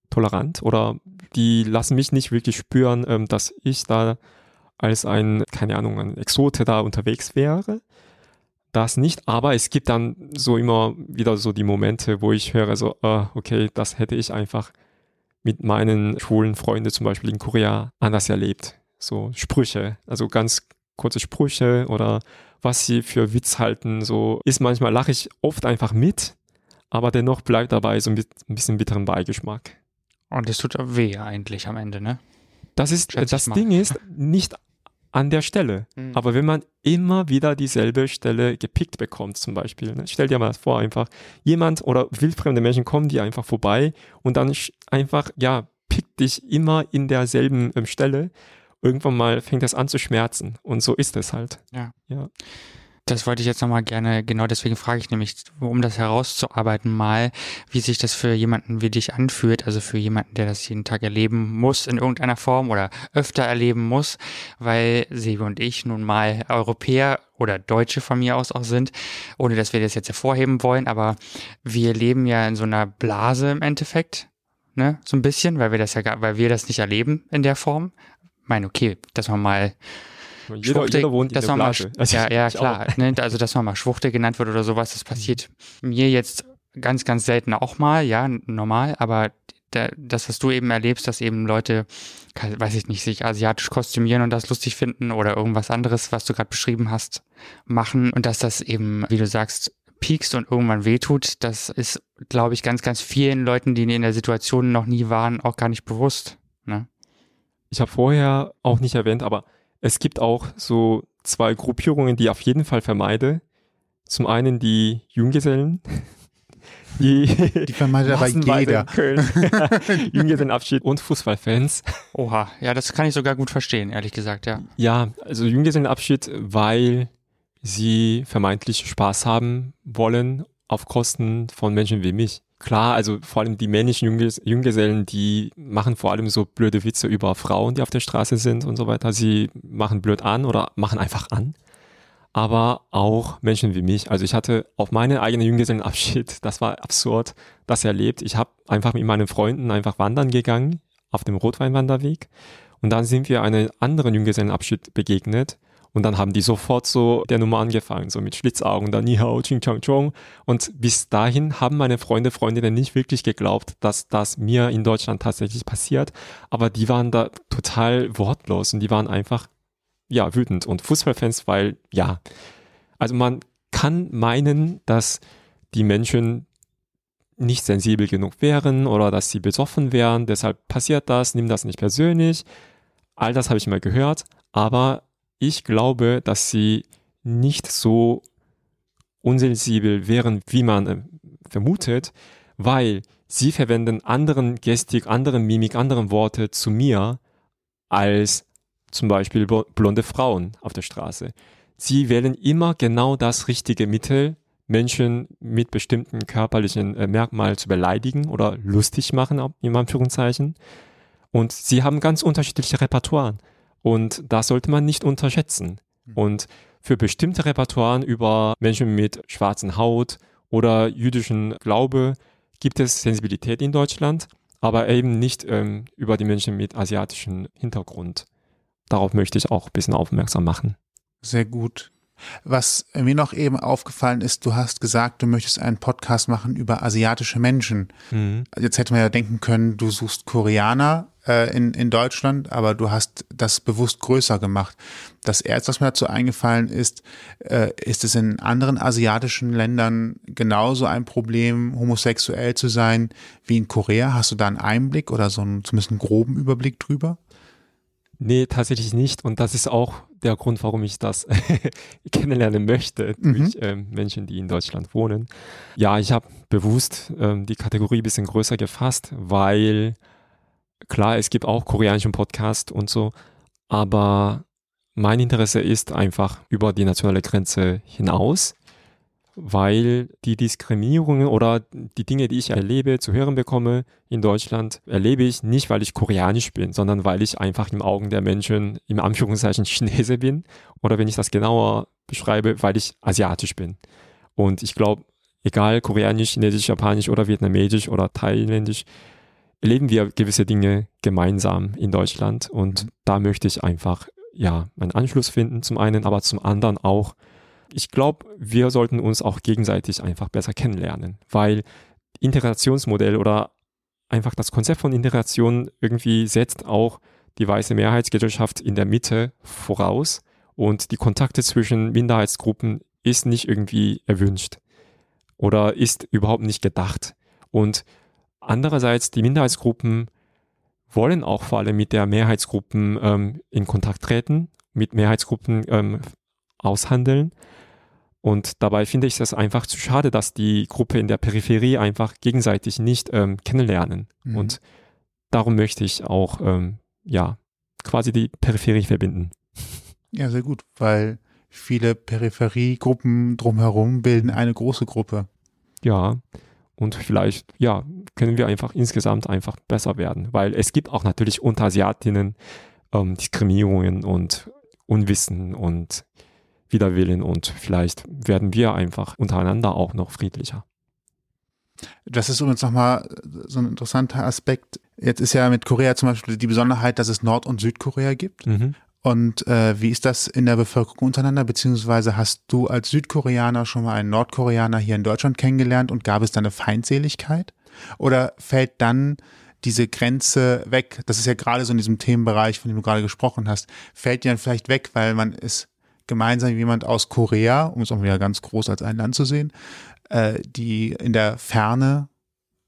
tolerant oder die lassen mich nicht wirklich spüren, ähm, dass ich da als ein, keine Ahnung, ein Exote da unterwegs wäre das nicht, aber es gibt dann so immer wieder so die Momente, wo ich höre so, uh, okay, das hätte ich einfach mit meinen schwulen Freunden zum Beispiel in Korea anders erlebt. So Sprüche, also ganz kurze Sprüche oder was sie für Witz halten, so ist manchmal lache ich oft einfach mit, aber dennoch bleibt dabei so ein bisschen bitteren Beigeschmack. Und es tut weh eigentlich am Ende, ne? Das ist, Schätz das Ding ist, nicht an der Stelle. Mhm. Aber wenn man immer wieder dieselbe Stelle gepickt bekommt, zum Beispiel, ne? stell dir mal vor, einfach jemand oder wildfremde Menschen kommen die einfach vorbei und dann einfach, ja, pickt dich immer in derselben ähm, Stelle. Irgendwann mal fängt das an zu schmerzen. Und so ist es halt. Ja. ja. Das wollte ich jetzt nochmal gerne, genau deswegen frage ich nämlich, um das herauszuarbeiten mal, wie sich das für jemanden wie dich anfühlt, also für jemanden, der das jeden Tag erleben muss in irgendeiner Form oder öfter erleben muss, weil Sebi und ich nun mal Europäer oder Deutsche von mir aus auch sind, ohne dass wir das jetzt hervorheben wollen, aber wir leben ja in so einer Blase im Endeffekt, ne, so ein bisschen, weil wir das ja, weil wir das nicht erleben in der Form. Ich meine, okay, dass man mal Jeder, Schwuchte, jeder wohnt in dass der Blase. Also ja, ja, klar. Ne? Also, dass man mal Schwuchte genannt wird oder sowas, das passiert mir jetzt ganz, ganz selten auch mal, ja, normal, aber da, das, was du eben erlebst, dass eben Leute, weiß ich nicht, sich asiatisch kostümieren und das lustig finden oder irgendwas anderes, was du gerade beschrieben hast, machen und dass das eben, wie du sagst, piekst und irgendwann wehtut, das ist, glaube ich, ganz, ganz vielen Leuten, die in der Situation noch nie waren, auch gar nicht bewusst. Ne? Ich habe vorher auch nicht erwähnt, aber es gibt auch so zwei Gruppierungen, die ich auf jeden Fall vermeide. Zum einen die Junggesellen, die, Die vermeidet aber jeder. Junggesellenabschied und Fußballfans. Oha, ja, das kann ich sogar gut verstehen, ehrlich gesagt, ja. Ja, also Junggesellenabschied, weil sie vermeintlich Spaß haben wollen auf Kosten von Menschen wie mich. Klar, also vor allem die männlichen Jungges Junggesellen, die machen vor allem so blöde Witze über Frauen, die auf der Straße sind und so weiter. Sie machen blöd an oder machen einfach an. Aber auch Menschen wie mich. Also ich hatte auf meinen eigenen Junggesellenabschied, das war absurd, das erlebt. Ich habe einfach mit meinen Freunden einfach wandern gegangen auf dem Rotweinwanderweg. Und dann sind wir einen anderen Junggesellenabschied begegnet. Und dann haben die sofort so der Nummer angefangen, so mit Schlitzaugen, dann Ni Hao, Ching Chang Chong. Und bis dahin haben meine Freunde, Freundinnen nicht wirklich geglaubt, dass das mir in Deutschland tatsächlich passiert. Aber die waren da total wortlos und die waren einfach, ja, wütend. Und Fußballfans, weil, ja, also man kann meinen, dass die Menschen nicht sensibel genug wären oder dass sie besoffen wären, deshalb passiert das, nimm das nicht persönlich. All das habe ich mal gehört, aber ich glaube, dass sie nicht so unsensibel wären, wie man äh, vermutet, weil sie verwenden anderen Gestik, andere Mimik, andere Worte zu mir als zum Beispiel blo- blonde Frauen auf der Straße. Sie wählen immer genau das richtige Mittel, Menschen mit bestimmten körperlichen äh, Merkmalen zu beleidigen oder lustig machen, in Anführungszeichen. Und sie haben ganz unterschiedliche Repertoires. Und das sollte man nicht unterschätzen. Und für bestimmte Repertoires über Menschen mit schwarzen Haut oder jüdischen Glaube gibt es Sensibilität in Deutschland, aber eben nicht ähm, über die Menschen mit asiatischem Hintergrund. Darauf möchte ich auch ein bisschen aufmerksam machen. Sehr gut. Was mir noch eben aufgefallen ist, du hast gesagt, du möchtest einen Podcast machen über asiatische Menschen. Mhm. Jetzt hätte man ja denken können, du suchst Koreaner äh, in, in Deutschland, aber du hast das bewusst größer gemacht. Das erste, was mir dazu eingefallen ist, äh, ist es in anderen asiatischen Ländern genauso ein Problem, homosexuell zu sein wie in Korea? Hast du da einen Einblick oder so einen, zumindest einen groben Überblick drüber? Nee, tatsächlich nicht. Und das ist auch der Grund, warum ich das kennenlernen möchte Mhm. durch ähm, Menschen, die in Deutschland wohnen. Ja, ich habe bewusst ähm, die Kategorie ein bisschen größer gefasst, weil klar, es gibt auch koreanischen Podcast und so, aber mein Interesse ist einfach über die nationale Grenze hinaus, weil die Diskriminierungen oder die Dinge, die ich erlebe, zu hören bekomme in Deutschland, erlebe ich nicht, weil ich koreanisch bin, sondern weil ich einfach im Augen der Menschen im Anführungszeichen Chinese bin oder wenn ich das genauer beschreibe, weil ich asiatisch bin. Und ich glaube, egal koreanisch, chinesisch, japanisch oder vietnamesisch oder thailändisch, erleben wir gewisse Dinge gemeinsam in Deutschland und Mhm. da möchte ich einfach ja einen Anschluss finden zum einen, aber zum anderen auch ich glaube, wir sollten uns auch gegenseitig einfach besser kennenlernen, weil Integrationsmodell oder einfach das Konzept von Integration irgendwie setzt auch die weiße Mehrheitsgesellschaft in der Mitte voraus und die Kontakte zwischen Minderheitsgruppen ist nicht irgendwie erwünscht oder ist überhaupt nicht gedacht. Und andererseits die Minderheitsgruppen wollen auch vor allem mit der Mehrheitsgruppen ähm, in Kontakt treten, mit Mehrheitsgruppen ähm, aushandeln. Und dabei finde ich es einfach zu schade, dass die Gruppe in der Peripherie einfach gegenseitig nicht ähm, kennenlernen. Mhm. Und darum möchte ich auch, ähm, ja, quasi die Peripherie verbinden. Ja, sehr gut, weil viele Peripheriegruppen drumherum bilden eine große Gruppe. Ja, und vielleicht, ja, können wir einfach insgesamt einfach besser werden, weil es gibt auch natürlich unter Asiatinnen ähm, Diskriminierungen und Unwissen und Widerwillen und vielleicht werden wir einfach untereinander auch noch friedlicher. Das ist übrigens nochmal so ein interessanter Aspekt. Jetzt ist ja mit Korea zum Beispiel die Besonderheit, dass es Nord- und Südkorea gibt. Mhm. Und äh, wie ist das in der Bevölkerung untereinander? Beziehungsweise hast du als Südkoreaner schon mal einen Nordkoreaner hier in Deutschland kennengelernt und gab es da eine Feindseligkeit? Oder fällt dann diese Grenze weg? Das ist ja gerade so in diesem Themenbereich, von dem du gerade gesprochen hast, fällt die dann vielleicht weg, weil man ist gemeinsam jemand aus Korea, um es auch wieder ganz groß als ein Land zu sehen, äh, die in der Ferne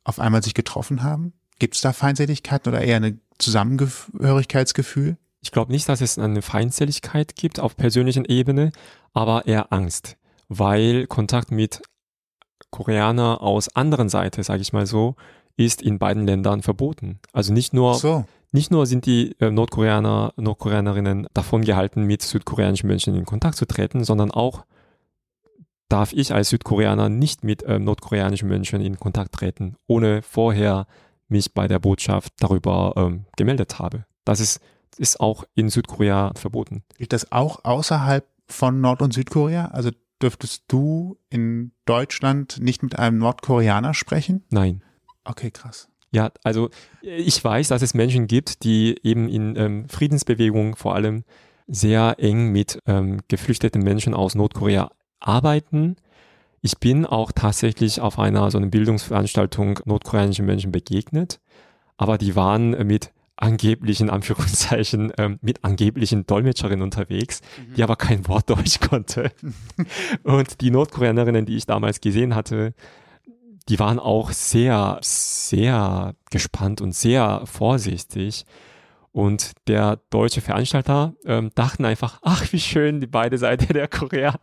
auf einmal sich getroffen haben? Gibt es da Feindseligkeiten oder eher ein Zusammengehörigkeitsgefühl? Ich glaube nicht, dass es eine Feindseligkeit gibt auf persönlichen Ebene, aber eher Angst, weil Kontakt mit Koreaner aus anderen Seite, sage ich mal so, ist in beiden Ländern verboten. Also nicht nur, so. nicht nur sind die äh, Nordkoreaner, Nordkoreanerinnen davon gehalten, mit südkoreanischen Menschen in Kontakt zu treten, sondern auch darf ich als Südkoreaner nicht mit ähm, nordkoreanischen Menschen in Kontakt treten, ohne vorher mich bei der Botschaft darüber ähm, gemeldet habe. Das ist, ist auch in Südkorea verboten. Gilt das auch außerhalb von Nord- und Südkorea? Also dürftest du in Deutschland nicht mit einem Nordkoreaner sprechen? Nein. Okay, krass. Ja, also ich weiß, dass es Menschen gibt, die eben in ähm, Friedensbewegungen vor allem sehr eng mit ähm, geflüchteten Menschen aus Nordkorea arbeiten. Ich bin auch tatsächlich auf einer so einer Bildungsveranstaltung nordkoreanischen Menschen begegnet, aber die waren mit angeblichen Anführungszeichen ähm, mit angeblichen Dolmetscherinnen unterwegs, mhm. die aber kein Wort Deutsch konnte. Und die Nordkoreanerinnen, die ich damals gesehen hatte, die waren auch sehr, sehr gespannt und sehr vorsichtig. Und der deutsche Veranstalter ähm, dachten einfach, ach, wie schön, die beide Seiten der Korea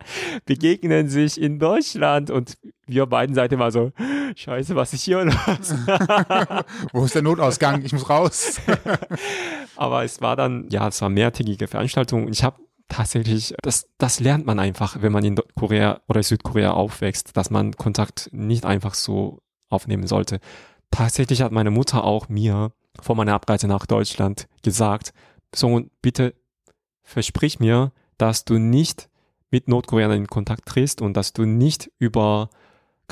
begegnen sich in Deutschland. Und wir beiden Seiten war so, scheiße, was ist hier los? Wo ist der Notausgang? Ich muss raus. Aber es war dann, ja, es war mehrtägige Veranstaltung. Und ich habe tatsächlich, das, das lernt man einfach, wenn man in Korea oder Südkorea aufwächst, dass man Kontakt nicht einfach so aufnehmen sollte. Tatsächlich hat meine Mutter auch mir vor meiner Abreise nach Deutschland gesagt, so bitte versprich mir, dass du nicht mit Nordkoreanern in Kontakt trittst und dass du nicht über,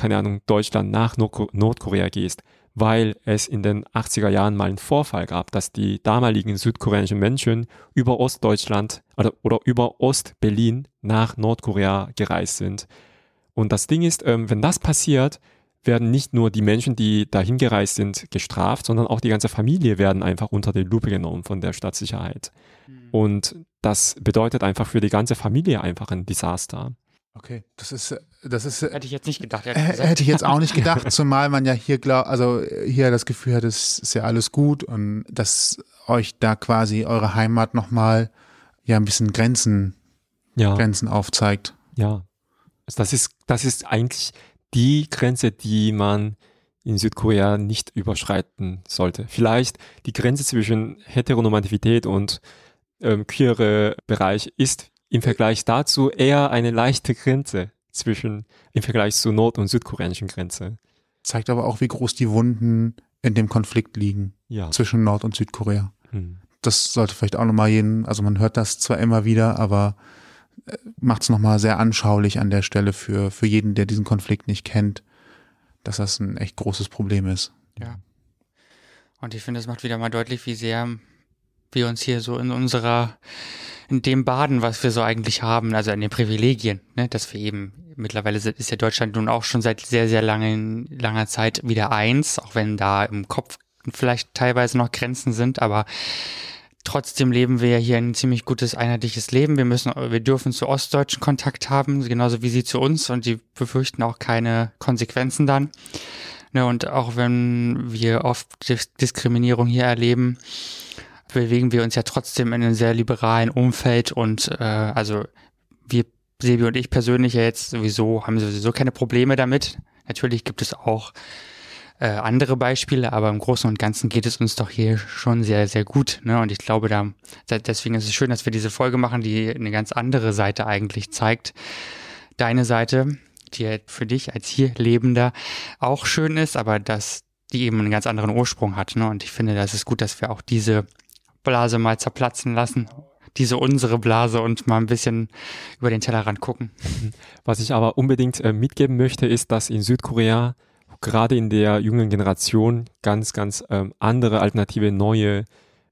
keine Ahnung, Deutschland nach Nordkorea gehst, weil es in den 80er Jahren mal einen Vorfall gab, dass die damaligen südkoreanischen Menschen über Ostdeutschland oder, oder über Ostberlin nach Nordkorea gereist sind. Und das Ding ist, ähm, wenn das passiert, werden nicht nur die Menschen, die dahin gereist sind, gestraft, sondern auch die ganze Familie werden einfach unter die Lupe genommen von der Stadtsicherheit. Mhm. Und das bedeutet einfach für die ganze Familie einfach ein Desaster. Okay, das ist, das ist. Hätte ich jetzt nicht gedacht. Hätte ich jetzt auch nicht gedacht, zumal man ja hier glaubt, also hier das Gefühl hat, es ist ja alles gut und dass euch da quasi eure Heimat nochmal ja ein bisschen Grenzen, ja. Grenzen aufzeigt. Ja. Also das ist, das ist eigentlich die Grenze, die man in Südkorea nicht überschreiten sollte. Vielleicht die Grenze zwischen Heteronormativität und ähm, queere Bereich ist im Vergleich dazu eher eine leichte Grenze zwischen im Vergleich zur nord- und südkoreanischen Grenze. Zeigt aber auch, wie groß die Wunden in dem Konflikt liegen ja. zwischen Nord- und Südkorea. Hm. Das sollte vielleicht auch nochmal jeden, also man hört das zwar immer wieder, aber macht es nochmal sehr anschaulich an der Stelle für, für jeden, der diesen Konflikt nicht kennt, dass das ein echt großes Problem ist. Ja. Und ich finde, es macht wieder mal deutlich, wie sehr wir uns hier so in unserer, in dem baden, was wir so eigentlich haben, also in den Privilegien, ne, dass wir eben, mittlerweile ist ja Deutschland nun auch schon seit sehr, sehr langen, langer Zeit wieder eins, auch wenn da im Kopf vielleicht teilweise noch Grenzen sind, aber Trotzdem leben wir ja hier ein ziemlich gutes einheitliches Leben. Wir müssen, wir dürfen zu Ostdeutschen Kontakt haben, genauso wie sie zu uns und die befürchten auch keine Konsequenzen dann. Ne, und auch wenn wir oft Diskriminierung hier erleben, bewegen wir uns ja trotzdem in einem sehr liberalen Umfeld und äh, also wir, Sebi und ich persönlich ja jetzt sowieso, haben sowieso keine Probleme damit. Natürlich gibt es auch äh, andere Beispiele, aber im Großen und Ganzen geht es uns doch hier schon sehr, sehr gut. Ne? Und ich glaube, da deswegen ist es schön, dass wir diese Folge machen, die eine ganz andere Seite eigentlich zeigt. Deine Seite, die für dich als hier Lebender auch schön ist, aber dass die eben einen ganz anderen Ursprung hat. Ne? Und ich finde, das ist gut, dass wir auch diese Blase mal zerplatzen lassen. Diese unsere Blase und mal ein bisschen über den Tellerrand gucken. Was ich aber unbedingt äh, mitgeben möchte, ist, dass in Südkorea gerade in der jungen Generation ganz, ganz ähm, andere, alternative, neue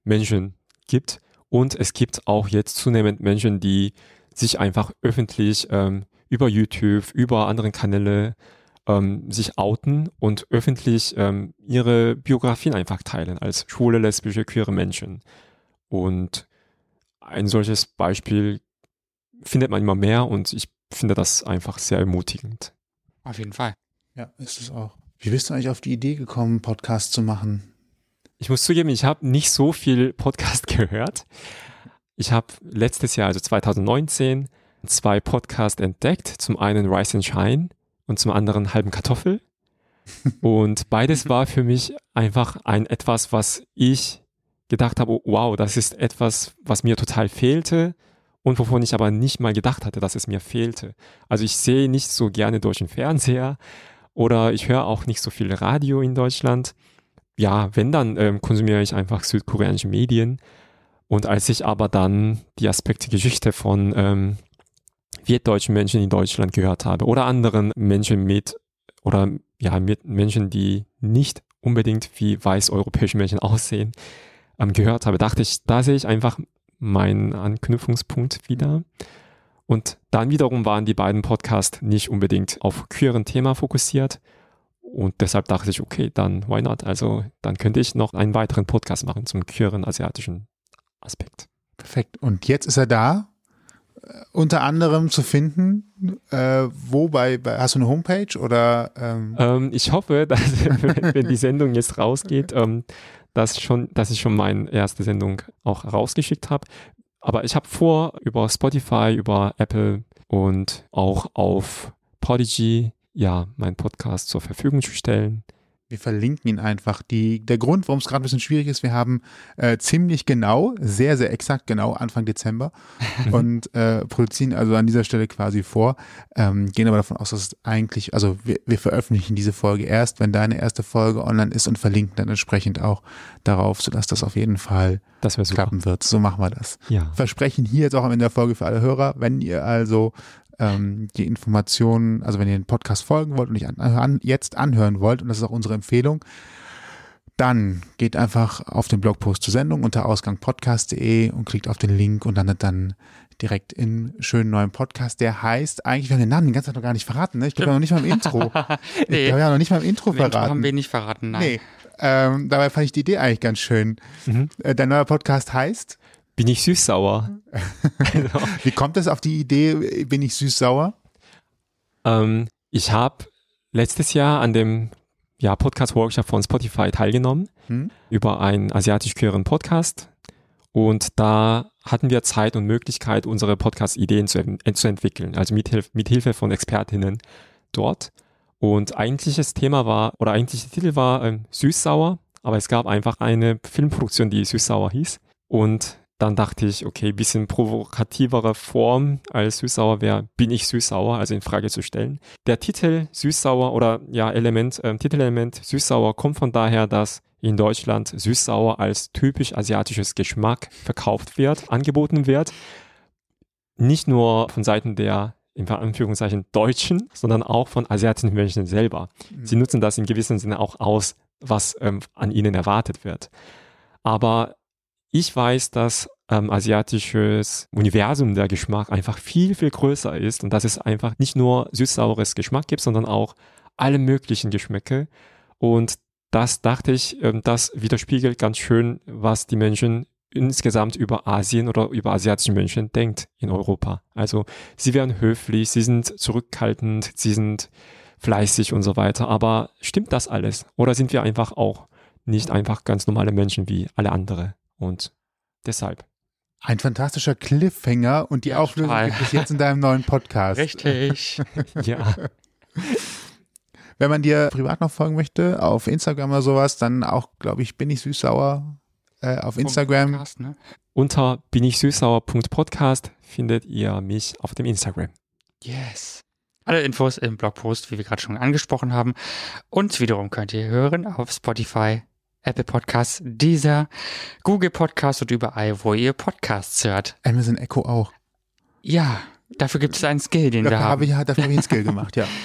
Menschen gibt. Und es gibt auch jetzt zunehmend Menschen, die sich einfach öffentlich ähm, über YouTube, über andere Kanäle ähm, sich outen und öffentlich ähm, ihre Biografien einfach teilen als schwule, lesbische, queere Menschen. Und ein solches Beispiel findet man immer mehr und ich finde das einfach sehr ermutigend. Auf jeden Fall. Ja, ist es auch. Wie bist du eigentlich auf die Idee gekommen, Podcast zu machen? Ich muss zugeben, ich habe nicht so viel Podcast gehört. Ich habe letztes Jahr, also 2019, zwei Podcasts entdeckt. Zum einen Rise and Shine und zum anderen Halben Kartoffel. Und beides war für mich einfach ein etwas, was ich gedacht habe, wow, das ist etwas, was mir total fehlte und wovon ich aber nicht mal gedacht hatte, dass es mir fehlte. Also ich sehe nicht so gerne durch den Fernseher oder ich höre auch nicht so viel Radio in Deutschland. Ja, wenn dann ähm, konsumiere ich einfach südkoreanische Medien. Und als ich aber dann die Aspekte Geschichte von ähm, deutschen Menschen in Deutschland gehört habe oder anderen Menschen mit oder ja, mit Menschen, die nicht unbedingt wie weiß europäische Menschen aussehen, ähm, gehört habe, dachte ich, da sehe ich einfach meinen Anknüpfungspunkt wieder. Und dann wiederum waren die beiden Podcasts nicht unbedingt auf queeren Thema fokussiert. Und deshalb dachte ich, okay, dann why not? Also dann könnte ich noch einen weiteren Podcast machen zum queeren asiatischen Aspekt. Perfekt. Und jetzt ist er da unter anderem zu finden? Äh, wo bei, hast du eine Homepage oder? Ähm? Ähm, ich hoffe, dass wenn die Sendung jetzt rausgeht, ähm, dass schon, dass ich schon meine erste Sendung auch rausgeschickt habe. Aber ich habe vor, über Spotify, über Apple und auch auf Podigy ja meinen Podcast zur Verfügung zu stellen. Wir verlinken ihn einfach. Die, der Grund, warum es gerade ein bisschen schwierig ist, wir haben äh, ziemlich genau, sehr, sehr exakt genau Anfang Dezember und äh, produzieren also an dieser Stelle quasi vor, ähm, gehen aber davon aus, dass es eigentlich, also wir, wir veröffentlichen diese Folge erst, wenn deine erste Folge online ist und verlinken dann entsprechend auch darauf, sodass das auf jeden Fall klappen wird. So machen wir das. Ja. Versprechen hier jetzt auch am Ende der Folge für alle Hörer, wenn ihr also ähm, die Informationen, also wenn ihr den Podcast folgen wollt und nicht an, an, jetzt anhören wollt, und das ist auch unsere Empfehlung, dann geht einfach auf den Blogpost zur Sendung unter ausgangpodcast.de und klickt auf den Link und landet dann direkt im schönen neuen Podcast, der heißt, eigentlich, wir haben den Namen die ganze Zeit noch gar nicht verraten, ne? Ich glaube ja noch nicht mal im Intro. nee, ich glaube ja noch nicht mal im Intro Im verraten. Intro haben wir nicht verraten, nein. Nee. Ähm, dabei fand ich die Idee eigentlich ganz schön. Mhm. Äh, dein neuer Podcast heißt? Bin ich süß-sauer. Wie kommt es auf die Idee, bin ich süß-sauer? Ähm, ich habe letztes Jahr an dem ja, Podcast-Workshop von Spotify teilgenommen hm? über einen asiatisch-queeren Podcast. Und da hatten wir Zeit und Möglichkeit, unsere Podcast-Ideen zu, zu, entwickeln, also mit, mit Hilfe von Expertinnen dort. Und eigentliches Thema war, oder eigentlicher Titel war ähm, Süß-Sauer, aber es gab einfach eine Filmproduktion, die Süß-Sauer hieß. Und dann dachte ich, okay, bisschen provokativere Form als süß-sauer wäre, bin ich süß-sauer, also in Frage zu stellen. Der Titel süß-sauer oder ja, Element, äh, Titelelement süß-sauer kommt von daher, dass in Deutschland süß-sauer als typisch asiatisches Geschmack verkauft wird, angeboten wird. Nicht nur von Seiten der in Anführungszeichen Deutschen, sondern auch von asiatischen Menschen selber. Mhm. Sie nutzen das in gewissem Sinne auch aus, was ähm, an ihnen erwartet wird. Aber ich weiß, dass ähm, asiatisches Universum der Geschmack einfach viel, viel größer ist und dass es einfach nicht nur süß-saures Geschmack gibt, sondern auch alle möglichen Geschmäcke. Und das dachte ich, ähm, das widerspiegelt ganz schön, was die Menschen insgesamt über Asien oder über asiatische Menschen denkt in Europa. Also sie werden höflich, sie sind zurückhaltend, sie sind fleißig und so weiter. Aber stimmt das alles? Oder sind wir einfach auch nicht einfach ganz normale Menschen wie alle andere? Und deshalb. Ein fantastischer Cliffhanger und die ja, Auflösung total. gibt es jetzt in deinem neuen Podcast. Richtig. ja. Wenn man dir privat noch folgen möchte, auf Instagram oder sowas, dann auch, glaube ich, bin ich süßsauer äh, auf Instagram. Podcast, ne? Unter bin ich süßsauer.podcast findet ihr mich auf dem Instagram. Yes. Alle Infos im Blogpost, wie wir gerade schon angesprochen haben. Und wiederum könnt ihr hören auf Spotify, Apple Podcasts, Deezer, Google Podcasts und überall, wo ihr Podcasts hört. Amazon Echo auch. Ja, dafür gibt es einen Skill, den dafür wir haben. Habe ich, dafür habe ich einen Skill gemacht, ja.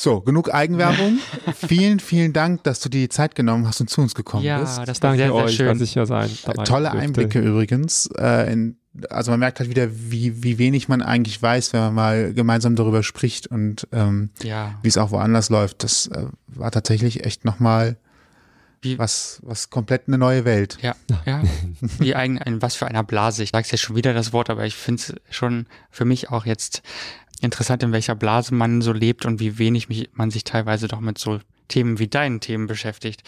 So, genug Eigenwerbung. vielen, vielen Dank, dass du dir die Zeit genommen hast und zu uns gekommen ja, bist. das war Danke sehr, sehr euch, schön. dass ich hier sein dabei Tolle. Einblicke übrigens. Äh, in, also man merkt halt wieder, wie, wie wenig man eigentlich weiß, wenn man mal gemeinsam darüber spricht und ähm, Ja, wie es auch woanders läuft. Das äh, war tatsächlich echt nochmal Wie- was, was komplett eine neue Welt. ja, ja. Wie ein, ein, was für einer Blase. Ich sag's jetzt schon wieder das Wort, aber ich finde es schon für mich auch jetzt interessant, in welcher Blase man so lebt und wie wenig mich, man sich teilweise doch mit so Themen wie deinen Themen beschäftigt.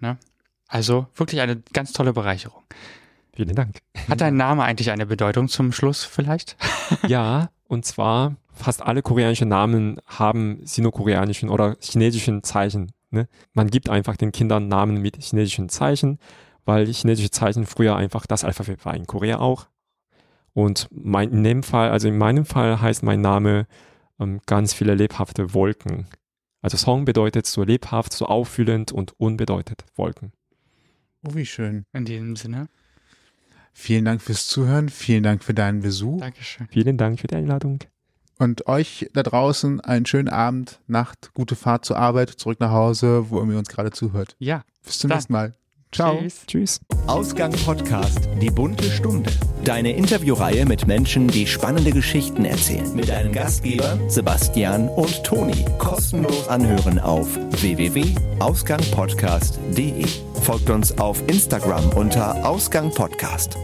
Ne? Also wirklich eine ganz tolle Bereicherung. Vielen Dank. Hat dein Name eigentlich eine Bedeutung zum Schluss vielleicht? Ja, und zwar fast alle koreanischen Namen haben sinokoreanischen oder chinesischen Zeichen. Ne? Man gibt einfach den Kindern Namen mit chinesischen Zeichen, weil chinesische Zeichen früher einfach das Alphabet war in Korea auch. Und mein, in dem Fall, also in meinem Fall heißt mein Name ähm, ganz viele lebhafte Wolken. Also Song bedeutet so lebhaft, so auffüllend und unbedeutet Wolken. Oh, wie schön. In diesem Sinne. Vielen Dank fürs Zuhören. Vielen Dank für deinen Besuch. Dankeschön. Vielen Dank für die Einladung. Und euch da draußen einen schönen Abend, Nacht, gute Fahrt zur Arbeit, zurück nach Hause, wo ihr uns gerade zuhört. Ja. Bis zum Dann. nächsten Mal. Ciao. Tschüss. Tschüss. Ausgang Podcast, die bunte Stunde. Deine Interviewreihe mit Menschen, die spannende Geschichten erzählen. Mit deinen Gastgebern Sebastian und Toni. Kostenlos anhören auf www.ausgangpodcast.de. Folgt uns auf Instagram unter Ausgang Podcast.